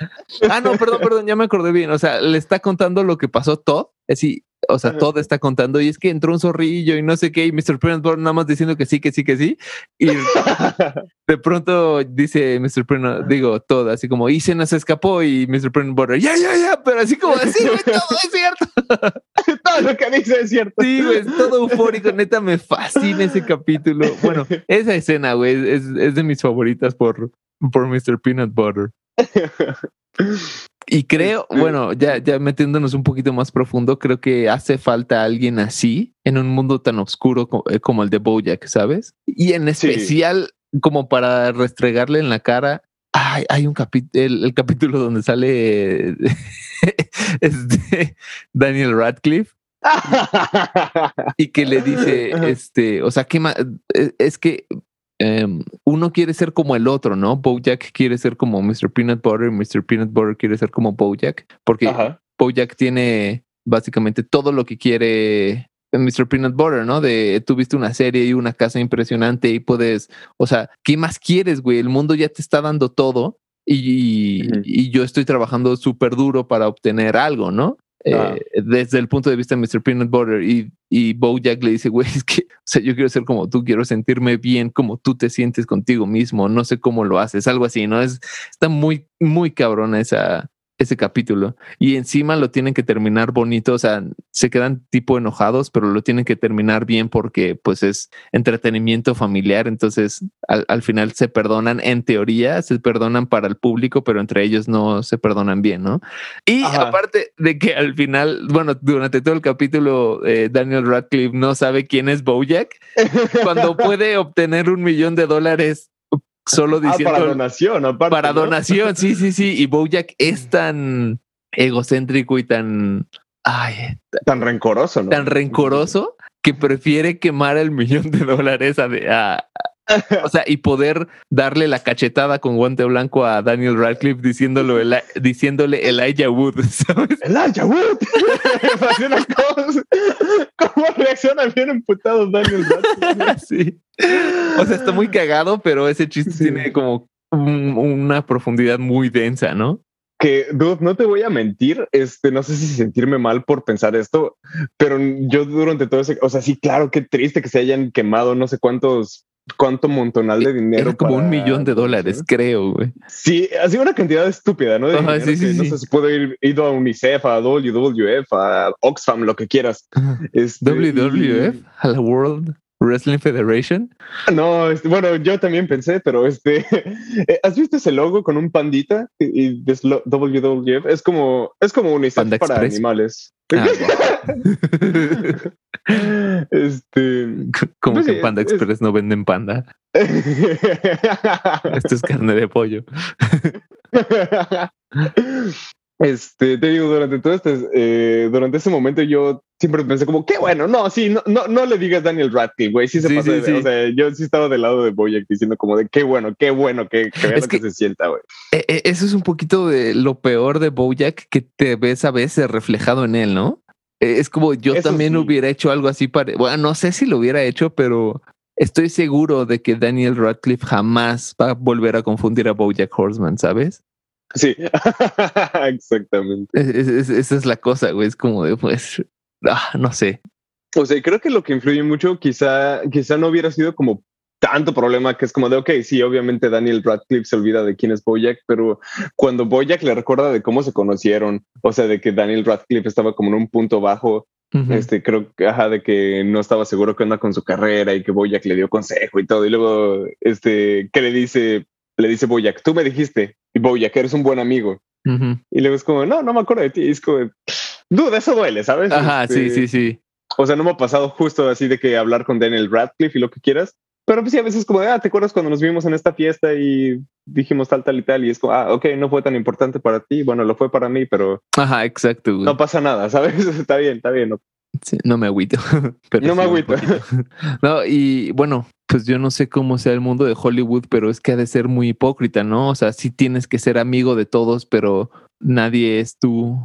Ah, no, perdón, perdón, ya me acordé bien, o sea, le está contando lo que pasó todo, así, o sea, todo está contando y es que entró un zorrillo y no sé qué, y Mr. Peanut nada más diciendo que sí, que sí, que sí. Y de pronto dice Mr. Peanut, digo, todo así como, y se nos escapó y Mr. Peanut Butter, ya, ya, ya, pero así como, así, güey, todo es cierto. todo lo que dice es cierto. Sí, güey, todo eufórico, neta, me fascina ese capítulo. Bueno, esa escena, güey, es, es de mis favoritas por, por Mr. Peanut Butter. Y creo, bueno, ya, ya metiéndonos un poquito más profundo, creo que hace falta alguien así en un mundo tan oscuro eh, como, el de Bojack, ¿sabes? Y en especial como para restregarle en la cara. Hay, hay un capítulo, el, capítulo donde sale este, Daniel Radcliffe y que le dice, este, o sea, ¿qué más? Eh, es que Em, uno quiere ser como el otro, ¿no? Bojack quiere ser como Mr. Peanut Butter, Mr. Peanut Butter quiere ser como Bojack, porque Bojack tiene básicamente todo lo que quiere Mr. Peanut Butter, ¿no? De tuviste una serie y una casa impresionante y puedes, o sea, ¿qué más quieres, güey? El mundo ya te está dando todo y, y yo estoy trabajando súper duro para obtener algo, ¿no? Ah. Eh, desde el punto de vista de Mr. Peanut Butter y, y Bojack le dice, güey, es que, o sea, yo quiero ser como tú, quiero sentirme bien como tú te sientes contigo mismo, no sé cómo lo haces, algo así, ¿no? Es, está muy, muy cabrona esa, ese capítulo y encima lo tienen que terminar bonito, o sea, se quedan tipo enojados, pero lo tienen que terminar bien porque pues es entretenimiento familiar, entonces al, final se perdonan, en teoría se perdonan para el público, pero entre ellos no se perdonan bien, ¿no? Y aparte de que al final, bueno, durante todo el capítulo eh, Daniel Radcliffe no sabe quién es Bojack, cuando puede obtener un millón de dólares solo ah, diciendo. para donación, aparte. Para donación, sí, sí, sí. Y Bojack es tan egocéntrico y tan. Ay, tan rencoroso, ¿no? Tan rencoroso que prefiere quemar el millón de dólares a, a, o sea, y poder darle la cachetada con guante blanco a Daniel Radcliffe diciéndolo el, diciéndole Elijah Wood, ¿sabes? Elijah Wood. cómo, reacciona bien emputado Daniel Radcliffe. sí. O sea, está muy cagado, pero ese chiste tiene como una profundidad muy densa, ¿no? que, dude, no te voy a mentir, este, no sé si sentirme mal por pensar esto, pero yo durante todo ese, o sea, sí, claro, qué triste que se hayan quemado no sé cuántos cuánto montonal de dinero. Era como un millón de dólares, creo, güey. Sí, así una cantidad estúpida, ¿no? De sí, sí, no sé si puede ir ido a UNICEF, a WWF, a Oxfam, lo que quieras. Este, WWF, a la World Wrestling Federation. No, este, bueno, yo también pensé, pero este, eh, ¿has visto ese logo con un pandita y, WWF? Es como, es como UNICEF para animales. Ah, este, como pues que Panda Express no venden panda. Esto es carne de pollo. Este, te digo, durante todo este, eh, durante ese momento yo siempre pensé como, qué bueno, no, sí, no, no, no le digas Daniel Radcliffe, güey, sí se pasa, de, o sea, yo sí estaba del lado de Boyack diciendo como de, qué bueno, qué bueno, que, que es que, se sienta, güey. E, e, eso es un poquito de lo peor de Bojack que te ves a veces reflejado en él, ¿no? E, es como yo también hubiera hecho algo así para, bueno, no sé si lo hubiera hecho, pero estoy seguro de que Daniel Radcliffe jamás va a volver a confundir a Bojack Horseman, ¿sabes? Sí, exactamente. esa es la cosa, güey. Es como de, pues, ah, no sé. O sea, creo que lo que influye mucho, quizá, quizá no hubiera sido como tanto problema que es como de, ok, sí, obviamente Daniel Radcliffe se olvida de quién es Boyack, pero cuando Boyack le recuerda de cómo se conocieron, o sea, de que Daniel Radcliffe estaba como en un punto bajo, este, creo que, ajá, de que no estaba seguro que anda con su carrera y que Boyack le dio consejo y todo, y luego, este, que le dice, le dice Boyack, tú me dijiste, y Boyack, eres un buen amigo. Y luego es como, no, no me acuerdo de ti. es como, dude, eso duele, ¿sabes? Ajá, sí, este, sí, sí. O sea, no me ha pasado justo así de que hablar con Daniel Radcliffe y lo que quieras. Pero pues sí, a veces como, ah, ¿te acuerdas cuando nos vimos en esta fiesta y dijimos tal, tal y tal? Y es como, ah, ok, no fue tan importante para ti. Bueno, lo fue para mí, pero... Ajá, exacto. No pasa nada, ¿sabes? está bien, está bien. No, no me agüito. no me agüito. no, y bueno, pues yo no sé cómo sea el mundo de Hollywood, pero es que ha de ser muy hipócrita, ¿no? O sea, sí tienes que ser amigo de todos, pero nadie es tu,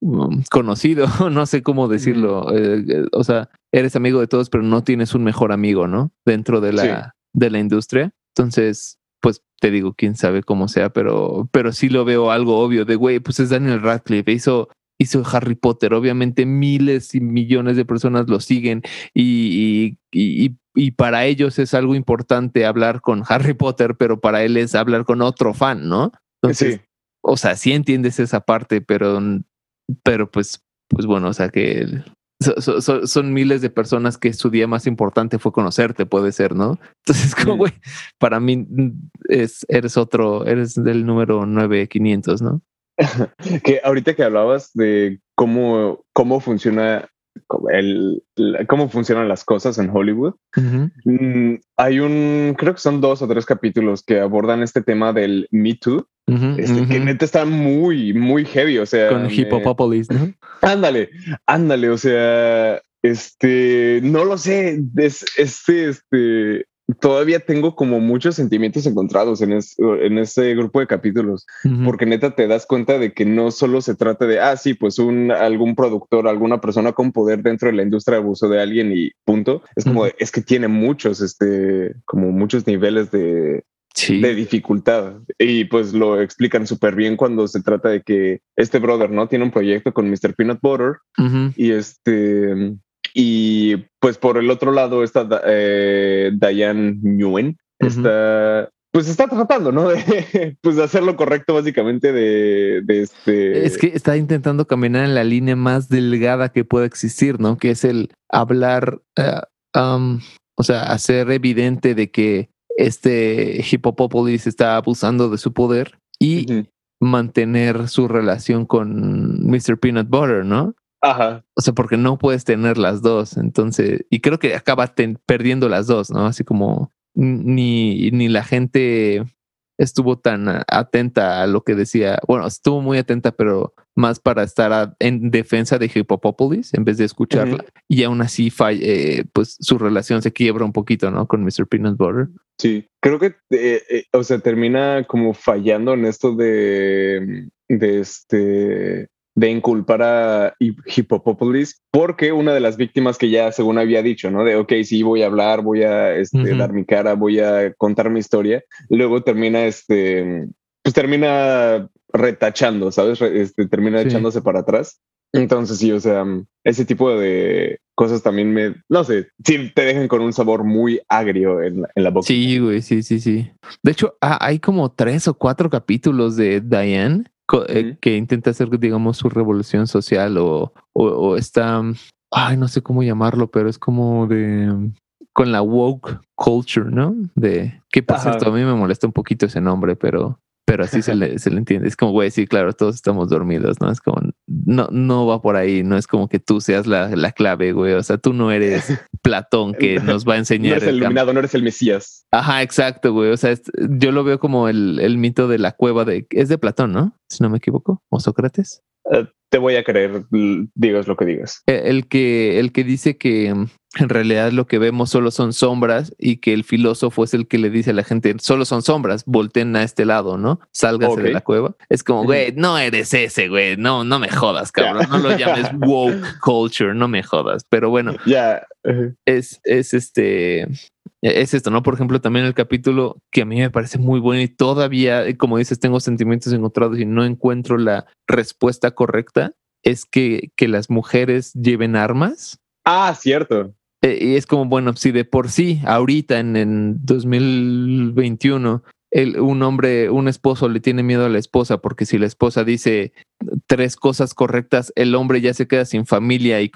um, conocido, no sé cómo decirlo. Eh, eh, o sea, eres amigo de todos, pero no tienes un mejor amigo, ¿no? Dentro de la, de la industria. Entonces, pues te digo, quién sabe cómo sea, pero, pero sí lo veo algo obvio de, güey, pues es Daniel Radcliffe, hizo, hizo Harry Potter, obviamente miles y millones de personas lo siguen y, y, y, para ellos es algo importante hablar con Harry Potter, pero para él es hablar con otro fan, ¿no? Entonces, o sea, sí entiendes esa parte, pero, pero pues, pues bueno, o sea que son miles de personas que su día más importante fue conocerte, puede ser, ¿no? Entonces, como, güey, para mí es, eres otro, eres del número 9500, ¿no? que ahorita que hablabas de cómo, cómo funciona el, cómo funcionan las cosas en Hollywood. Mm, hay un, creo que son dos o tres capítulos que abordan este tema del Me Too. este, Que neta está muy, muy heavy. O sea, con Hippopopolis, ¿no? Ándale, ándale. O sea, este, no lo sé. Es, este, este, todavía tengo como muchos sentimientos encontrados en, en ese grupo de capítulos, porque neta te das cuenta de que no solo se trata de, ah, sí, pues un, algún productor, alguna persona con poder dentro de la industria de abuso de alguien y punto. Es como, es que tiene muchos, este, como muchos niveles de, de dificultad. Y pues lo explican súper bien cuando se trata de que este brother, ¿no? Tiene un proyecto con Mr. Peanut Butter y este y pues por el otro lado está eh, Diane Nguyen, está pues está tratando, ¿no? De pues hacer lo correcto básicamente de, este. Es que está intentando caminar en la línea más delgada que pueda existir, ¿no? Que es el hablar, eh, o sea, hacer evidente de que este Hippopopolis está abusando de su poder y mantener su relación con Mr. Peanut Butter, ¿no? Ajá. O sea, porque no puedes tener las dos. Entonces, y creo que acaba perdiendo las dos, ¿no? Así como ni, ni la gente estuvo tan atenta a lo que decía. Bueno, estuvo muy atenta, pero más para estar en defensa de Hippopopolis en vez de escucharla. Y aún así, eh, pues su relación se quiebra un poquito, ¿no? Con Mr. Peanut Butter. Sí, creo que, eh, eh, o sea, termina como fallando en esto de, de este de inculpar a Hippopopolis porque una de las víctimas que ya según había dicho, ¿no? De, ok, sí, voy a hablar, voy a este, dar mi cara, voy a contar mi historia, luego termina, este, pues termina retachando, ¿sabes? Este, termina echándose para atrás. Entonces sí, o sea, ese tipo de cosas también me, no sé, sí te dejan con un sabor muy agrio en, en la boca. Sí, güey, sí, sí, sí. De hecho, hay como tres o cuatro capítulos de Diane eh, que intenta hacer, digamos, su revolución social o, o, está, ay, no sé cómo llamarlo, pero es como de con la woke culture, ¿no? De qué pasa esto. A mí me molesta un poquito ese nombre, pero pero así se le, se le entiende. Es como, güey, sí, claro, todos estamos dormidos, ¿no? Es como, no, no va por ahí, no es como que tú seas la, la clave, güey. O sea, tú no eres Platón que nos va a enseñar. No eres el, iluminado, no eres el Mesías. Ajá, exacto, güey. O sea, yo lo veo como el, el, mito de la cueva de, es de Platón, ¿no? Si no me equivoco, o Sócrates. Eh, te voy a creer, digas lo que digas. E, el que, el que dice que en realidad lo que vemos solo son sombras y que el filósofo es el que le dice a la gente, solo son sombras, volteen a este lado, ¿no? Sálgase de la cueva. Es como, güey, no eres ese, güey, no, no me jodas, cabrón, no lo llames woke culture, no me jodas. Pero bueno, ya es, es este, es esto, ¿no? Por ejemplo, también el capítulo que a mí me parece muy bueno y todavía, como dices, tengo sentimientos encontrados y no encuentro la respuesta correcta, es que, que las mujeres lleven armas. Ah, cierto. Eh, y es como, bueno, si de por sí, ahorita en, en 2021, el, un hombre, un esposo le tiene miedo a la esposa, porque si la esposa dice tres cosas correctas, el hombre ya se queda sin familia y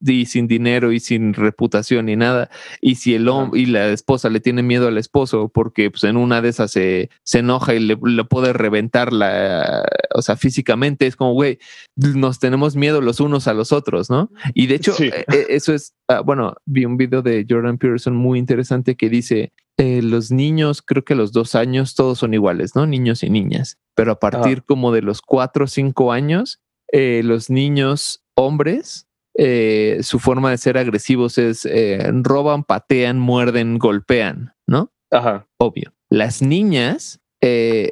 y sin dinero y sin reputación ni nada. Y si el hombre y la esposa le tiene miedo al esposo porque pues, en una de esas se, se enoja y le, puede reventar la, o sea, físicamente es como, güey, nos tenemos miedo los unos a los otros, ¿no? Y de hecho, e, e, eso es, ah, bueno, vi un video de Jordan Peterson muy interesante que dice, eh, los niños, creo que a los dos años todos son iguales, ¿no? Niños y niñas. Pero a partir como de los cuatro o cinco años, eh, los niños hombres, eh, su forma de ser agresivos es roban, patean, muerden, golpean, ¿no? Ajá. Obvio. Las niñas,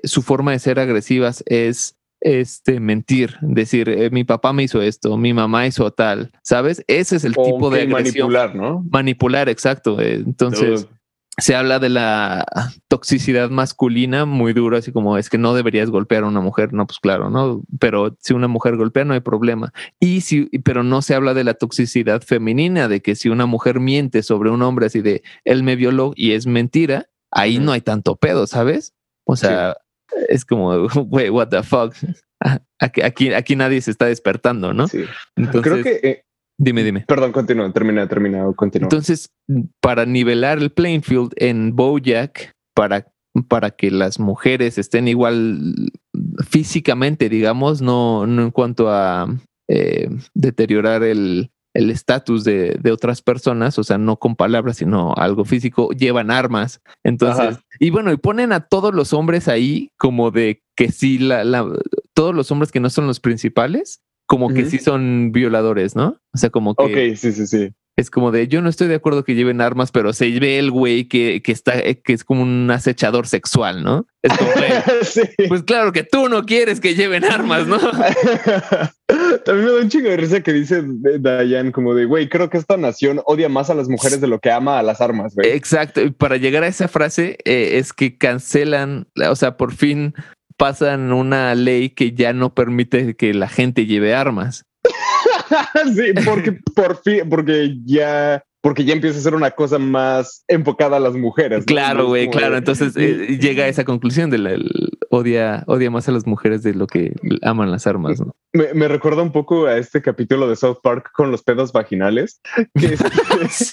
su forma de ser agresivas es este mentir, decir eh, mi papá me hizo esto, mi mamá hizo tal, ¿sabes? Ese es el tipo de agresión. manipular, ¿no? Manipular, exacto. Eh, Entonces, Dude. Se habla de la toxicidad masculina muy duro, así como es que no deberías golpear a una mujer, no, pues claro, no, pero si una mujer golpea no hay problema. Y si, pero no se habla de la toxicidad femenina, de que si una mujer miente sobre un hombre así de él me violó y es mentira, ahí no hay tanto pedo, ¿sabes? O sea, es como, güey, what the fuck. Aquí, aquí, aquí nadie se está despertando, ¿no? Sí. Entonces, Creo que, eh, dime, dime. perdón, continúa, termina, termina, continúa. Entonces, para nivelar el playing field en Bojack, para, para que las mujeres estén igual físicamente, digamos, no, no en cuanto a eh, deteriorar el el estatus de, de otras personas, o sea, no con palabras, sino algo físico, llevan armas. Entonces, Ajá. y bueno, y ponen a todos los hombres ahí como de que sí, la, la, todos los hombres que no son los principales, como que sí son violadores, ¿no? O sea, como que ok, sí, sí, sí. es como de yo no estoy de acuerdo que lleven armas, pero se ve el güey que, que está, eh, que es como un acechador sexual, ¿no? Es como, sí. pues claro que tú no quieres que lleven armas, ¿no? También me da un chingo de risa que dice Dayan como de, güey, creo que esta nación odia más a las mujeres de lo que ama a las armas, güey. Exacto. Y para llegar a esa frase eh, es que cancelan, o sea, por fin pasan una ley que ya no permite que la gente lleve armas. sí, porque por fin, porque ya, porque ya empieza a ser una cosa más enfocada a las mujeres. Claro, güey, claro. Entonces eh, llega a esa conclusión de la el- odia, odia más a las mujeres de lo que aman las armas, ¿no? me, me recuerda un poco a este capítulo de South Park con los pedos vaginales. Que, este-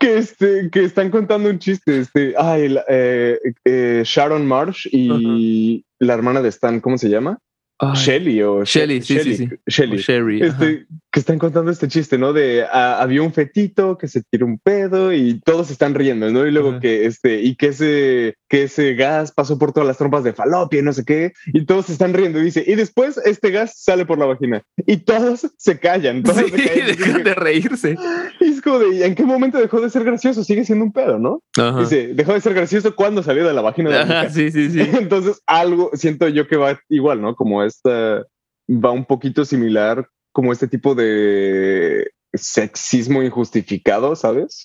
que, este, que están contando un chiste. Este, ay, la- eh, eh, Sharon Marsh y la hermana de Stan, ¿cómo se llama? Ay, Shelly o Shelly, sí, sí, sí. Shelly. Sherry. Este, que están contando este chiste, ¿no? De ah, había un fetito que se tiró un pedo y todos están riendo, ¿no? Y luego que este, y que ese, que ese gas pasó por todas las trompas de falopia y no sé qué, y todos se están riendo dice, y después este gas sale por la vagina y todos se callan, todos Sí, se callan. dejan de reírse. Y es como de, ¿y ¿en qué momento dejó de ser gracioso? Sigue siendo un pedo, ¿no? Ajá. Dice, dejó de ser gracioso cuando salió de la vagina de la Ajá, mujer. sí, sí, sí. Entonces, algo siento yo que va igual, ¿no? Como esta va un poquito similar, como este tipo de sexismo injustificado, ¿sabes?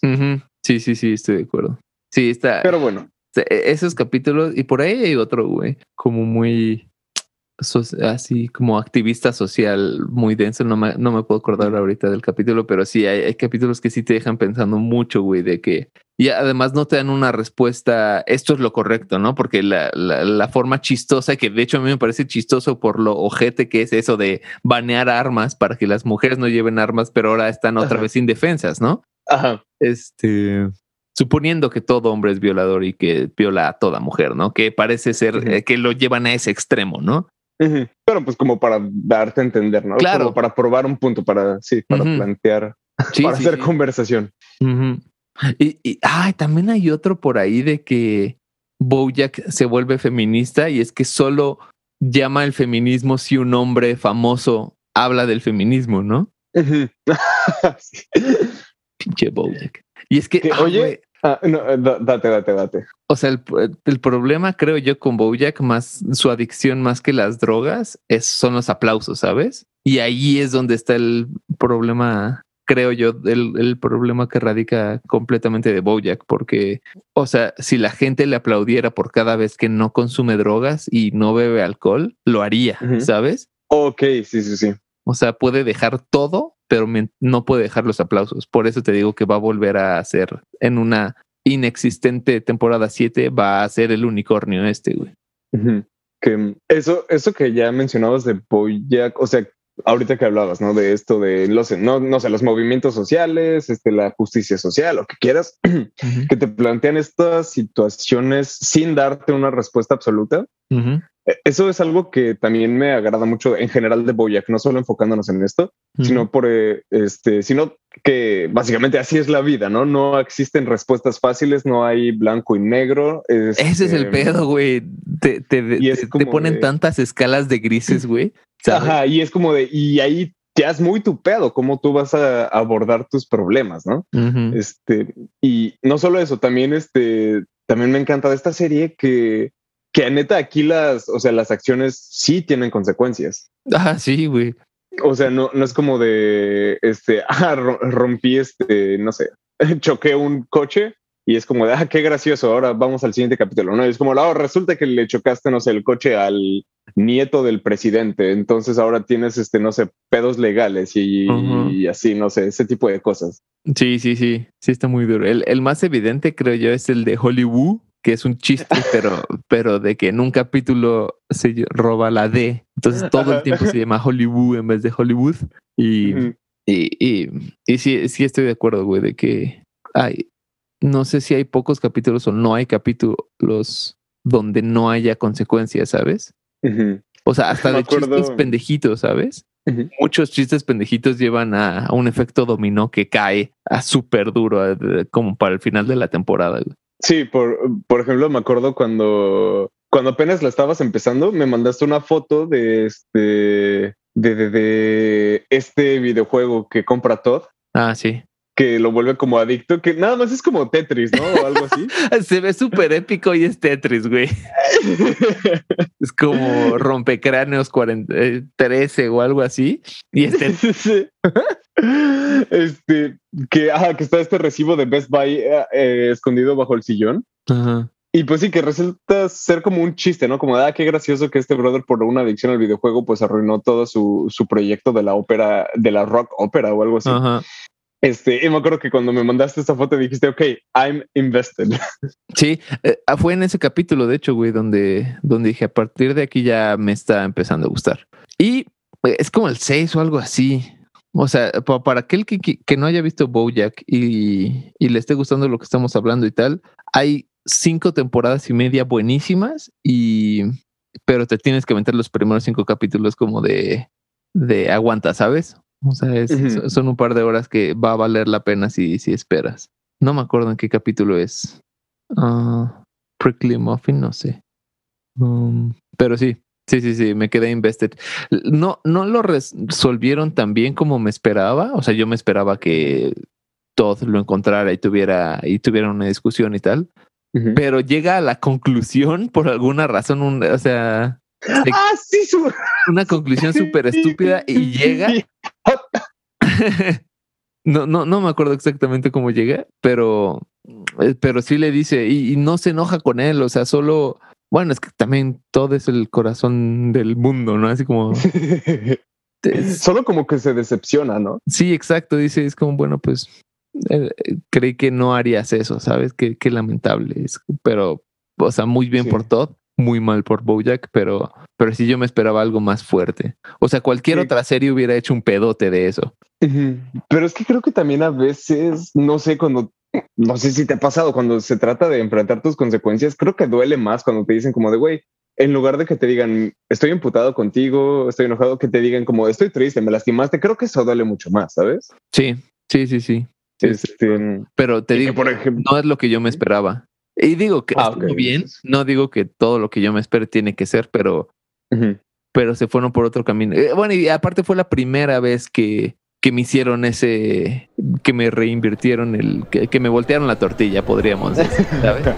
Sí, sí, sí, estoy de acuerdo. Sí, está. Pero bueno, esos capítulos, y por ahí hay otro, güey, como muy so- así como activista social muy denso. No me, no me puedo acordar ahorita del capítulo, pero sí hay, hay capítulos que sí te dejan pensando mucho, güey, de que. Y además no te dan una respuesta, esto es lo correcto, ¿no? Porque la, la, la forma chistosa, que de hecho a mí me parece chistoso por lo ojete que es eso de banear armas para que las mujeres no lleven armas, pero ahora están otra Ajá. vez indefensas, ¿no? ajá, este, suponiendo que todo hombre es violador y que viola a toda mujer, ¿no? Que parece ser eh, que lo llevan a ese extremo, ¿no? pero pues como para darte a entender, ¿no? Claro. Como para probar un punto, para, sí, para plantear, Sí, para sí, hacer sí. conversación. Y, y ay, también hay otro por ahí de que Bojack se vuelve feminista y es que solo llama el feminismo si un hombre famoso habla del feminismo, ¿no? Pinche Bojack. Y es que, Que, ah, oye, Ah, no, eh, da- date, date, date. O sea, el, el problema, creo yo, con Bojack, más su adicción más que las drogas, es, son los aplausos, ¿sabes? Y ahí es donde está el problema, creo yo, el, el problema que radica completamente de Bojack, porque, o sea, si la gente le aplaudiera por cada vez que no consume drogas y no bebe alcohol, lo haría. ¿sabes? Ok, sí, sí, sí. O sea, puede dejar todo, pero no puede dejar los aplausos. Por eso te digo que va a volver a ser en una inexistente temporada 7, va a ser el unicornio este, güey. Que eso, eso que ya mencionabas de Boyack, o sea, ahorita que hablabas, ¿no? De esto de los, no, no sé, los movimientos sociales, este, la justicia social, lo que quieras, que te plantean estas situaciones sin darte una respuesta absoluta. Eso es algo que también me agrada mucho en general de Boyack, no solo enfocándonos en esto, sino por eh, este, sino que básicamente así es la vida, ¿no? No existen respuestas fáciles, no hay blanco y negro. Ese es el pedo, güey. Te, te, te- ponen de- tantas escalas de grises, güey. Ajá, y es como de, y ahí ya es muy tu pedo, cómo tú vas a abordar tus problemas, ¿no? Este, y no solo eso, también este, también me encanta de esta serie que, que neta aquí las, o sea, las acciones sí tienen consecuencias. Ah, sí, güey. O sea, no, no es como de, este, ah, rompí este, no sé, choqué un coche y es como de, ah, qué gracioso, ahora vamos al siguiente capítulo, ¿no? es como, oh, resulta que le chocaste, no sé, el coche al nieto del presidente, entonces ahora tienes, este, no sé, pedos legales y, y así, no sé, ese tipo de cosas. Sí, sí, sí, sí está muy duro. El, el más evidente, creo yo, es el de Hollywood, que es un chiste, pero, pero de que en un capítulo se roba la D. Entonces todo el tiempo se llama Hollywood en vez de Hollywood. Y, y, y, y, sí, sí estoy de acuerdo, güey, de que hay, no sé si hay pocos capítulos o no hay capítulos donde no haya consecuencias, ¿sabes? O sea, hasta de chistes pendejitos, ¿sabes? Muchos chistes pendejitos llevan a, un efecto dominó que cae a súper duro, como para el final de la temporada. Güey. Sí, por, por ejemplo, me acuerdo cuando, cuando apenas la estabas empezando, me mandaste una foto de este, de, de, este videojuego que compra Todd. Ah, sí que lo vuelve como adicto, que nada más es como Tetris, ¿no? O algo así. Se ve súper épico y es Tetris, güey. es como rompecráneos 13 eh, o algo así. Y este... este, que, ah, que está este recibo de Best Buy eh, eh, escondido bajo el sillón. Y pues sí, que resulta ser como un chiste, ¿no? Como, ah, qué gracioso que este brother por una adicción al videojuego pues arruinó todo su, su proyecto de la ópera, de la rock ópera o algo así. Este, y me acuerdo que cuando me mandaste esta foto dijiste, ok, I'm invested. Sí, eh, fue en ese capítulo, de hecho, güey, donde, donde dije, a partir de aquí ya me está empezando a gustar. Y es como el 6 o algo así. O sea, para aquel que, que, no haya visto Bojack y, y, le esté gustando lo que estamos hablando y tal, hay cinco temporadas y media buenísimas y pero te tienes que meter los primeros cinco capítulos como de, de aguanta, ¿sabes? O sea, son un par de horas que va a valer la pena si, si esperas. No me acuerdo en qué capítulo es. Uh, Prickly Muffin, no sé. Um, pero sí, sí, sí, sí, me quedé invested. No, no lo resolvieron tan bien como me esperaba. O sea, yo me esperaba que Todd lo encontrara y tuviera, y tuviera una discusión y tal. Pero llega a la conclusión por alguna razón, o sea, ah, sí, una conclusión súper estúpida y llega. no, no, no me acuerdo exactamente cómo llega, pero, pero sí le dice y, no se enoja con él, o sea, solo, bueno, es que también todo es el corazón del mundo, ¿no? Así como... solo como que se decepciona, ¿no? Sí, exacto, dice, es como, bueno, pues eh, creí que no harías eso, ¿sabes? Qué, qué lamentable es, pero, o sea, muy bien por todo muy mal por Bojack, pero, pero sí yo me esperaba algo más fuerte. O sea, cualquier otra serie hubiera hecho un pedote de eso. Pero es que creo que también a veces, no sé, cuando, no sé si te ha pasado, cuando se trata de enfrentar tus consecuencias, creo que duele más cuando te dicen como de, güey, en lugar de que te digan, estoy imputado contigo, estoy enojado, que te digan como, estoy triste, me lastimaste, creo que eso duele mucho más, ¿sabes? Sí, sí, sí, sí. Este, pero te digo, por ejemplo, no es lo que yo me esperaba. Y digo que ah, bien, no digo que todo lo que yo me espero tiene que ser, pero, pero se fueron por otro camino. Eh, bueno, y aparte fue la primera vez que, que me hicieron ese, que me reinvirtieron el, que, me voltearon la tortilla, podríamos decir, ¿sabes?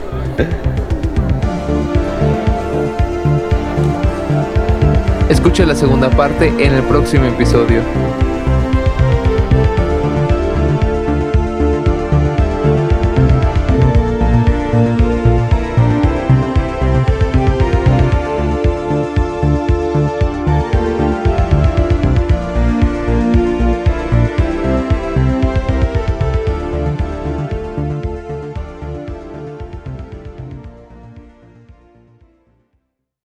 Escucha la segunda parte en el próximo episodio.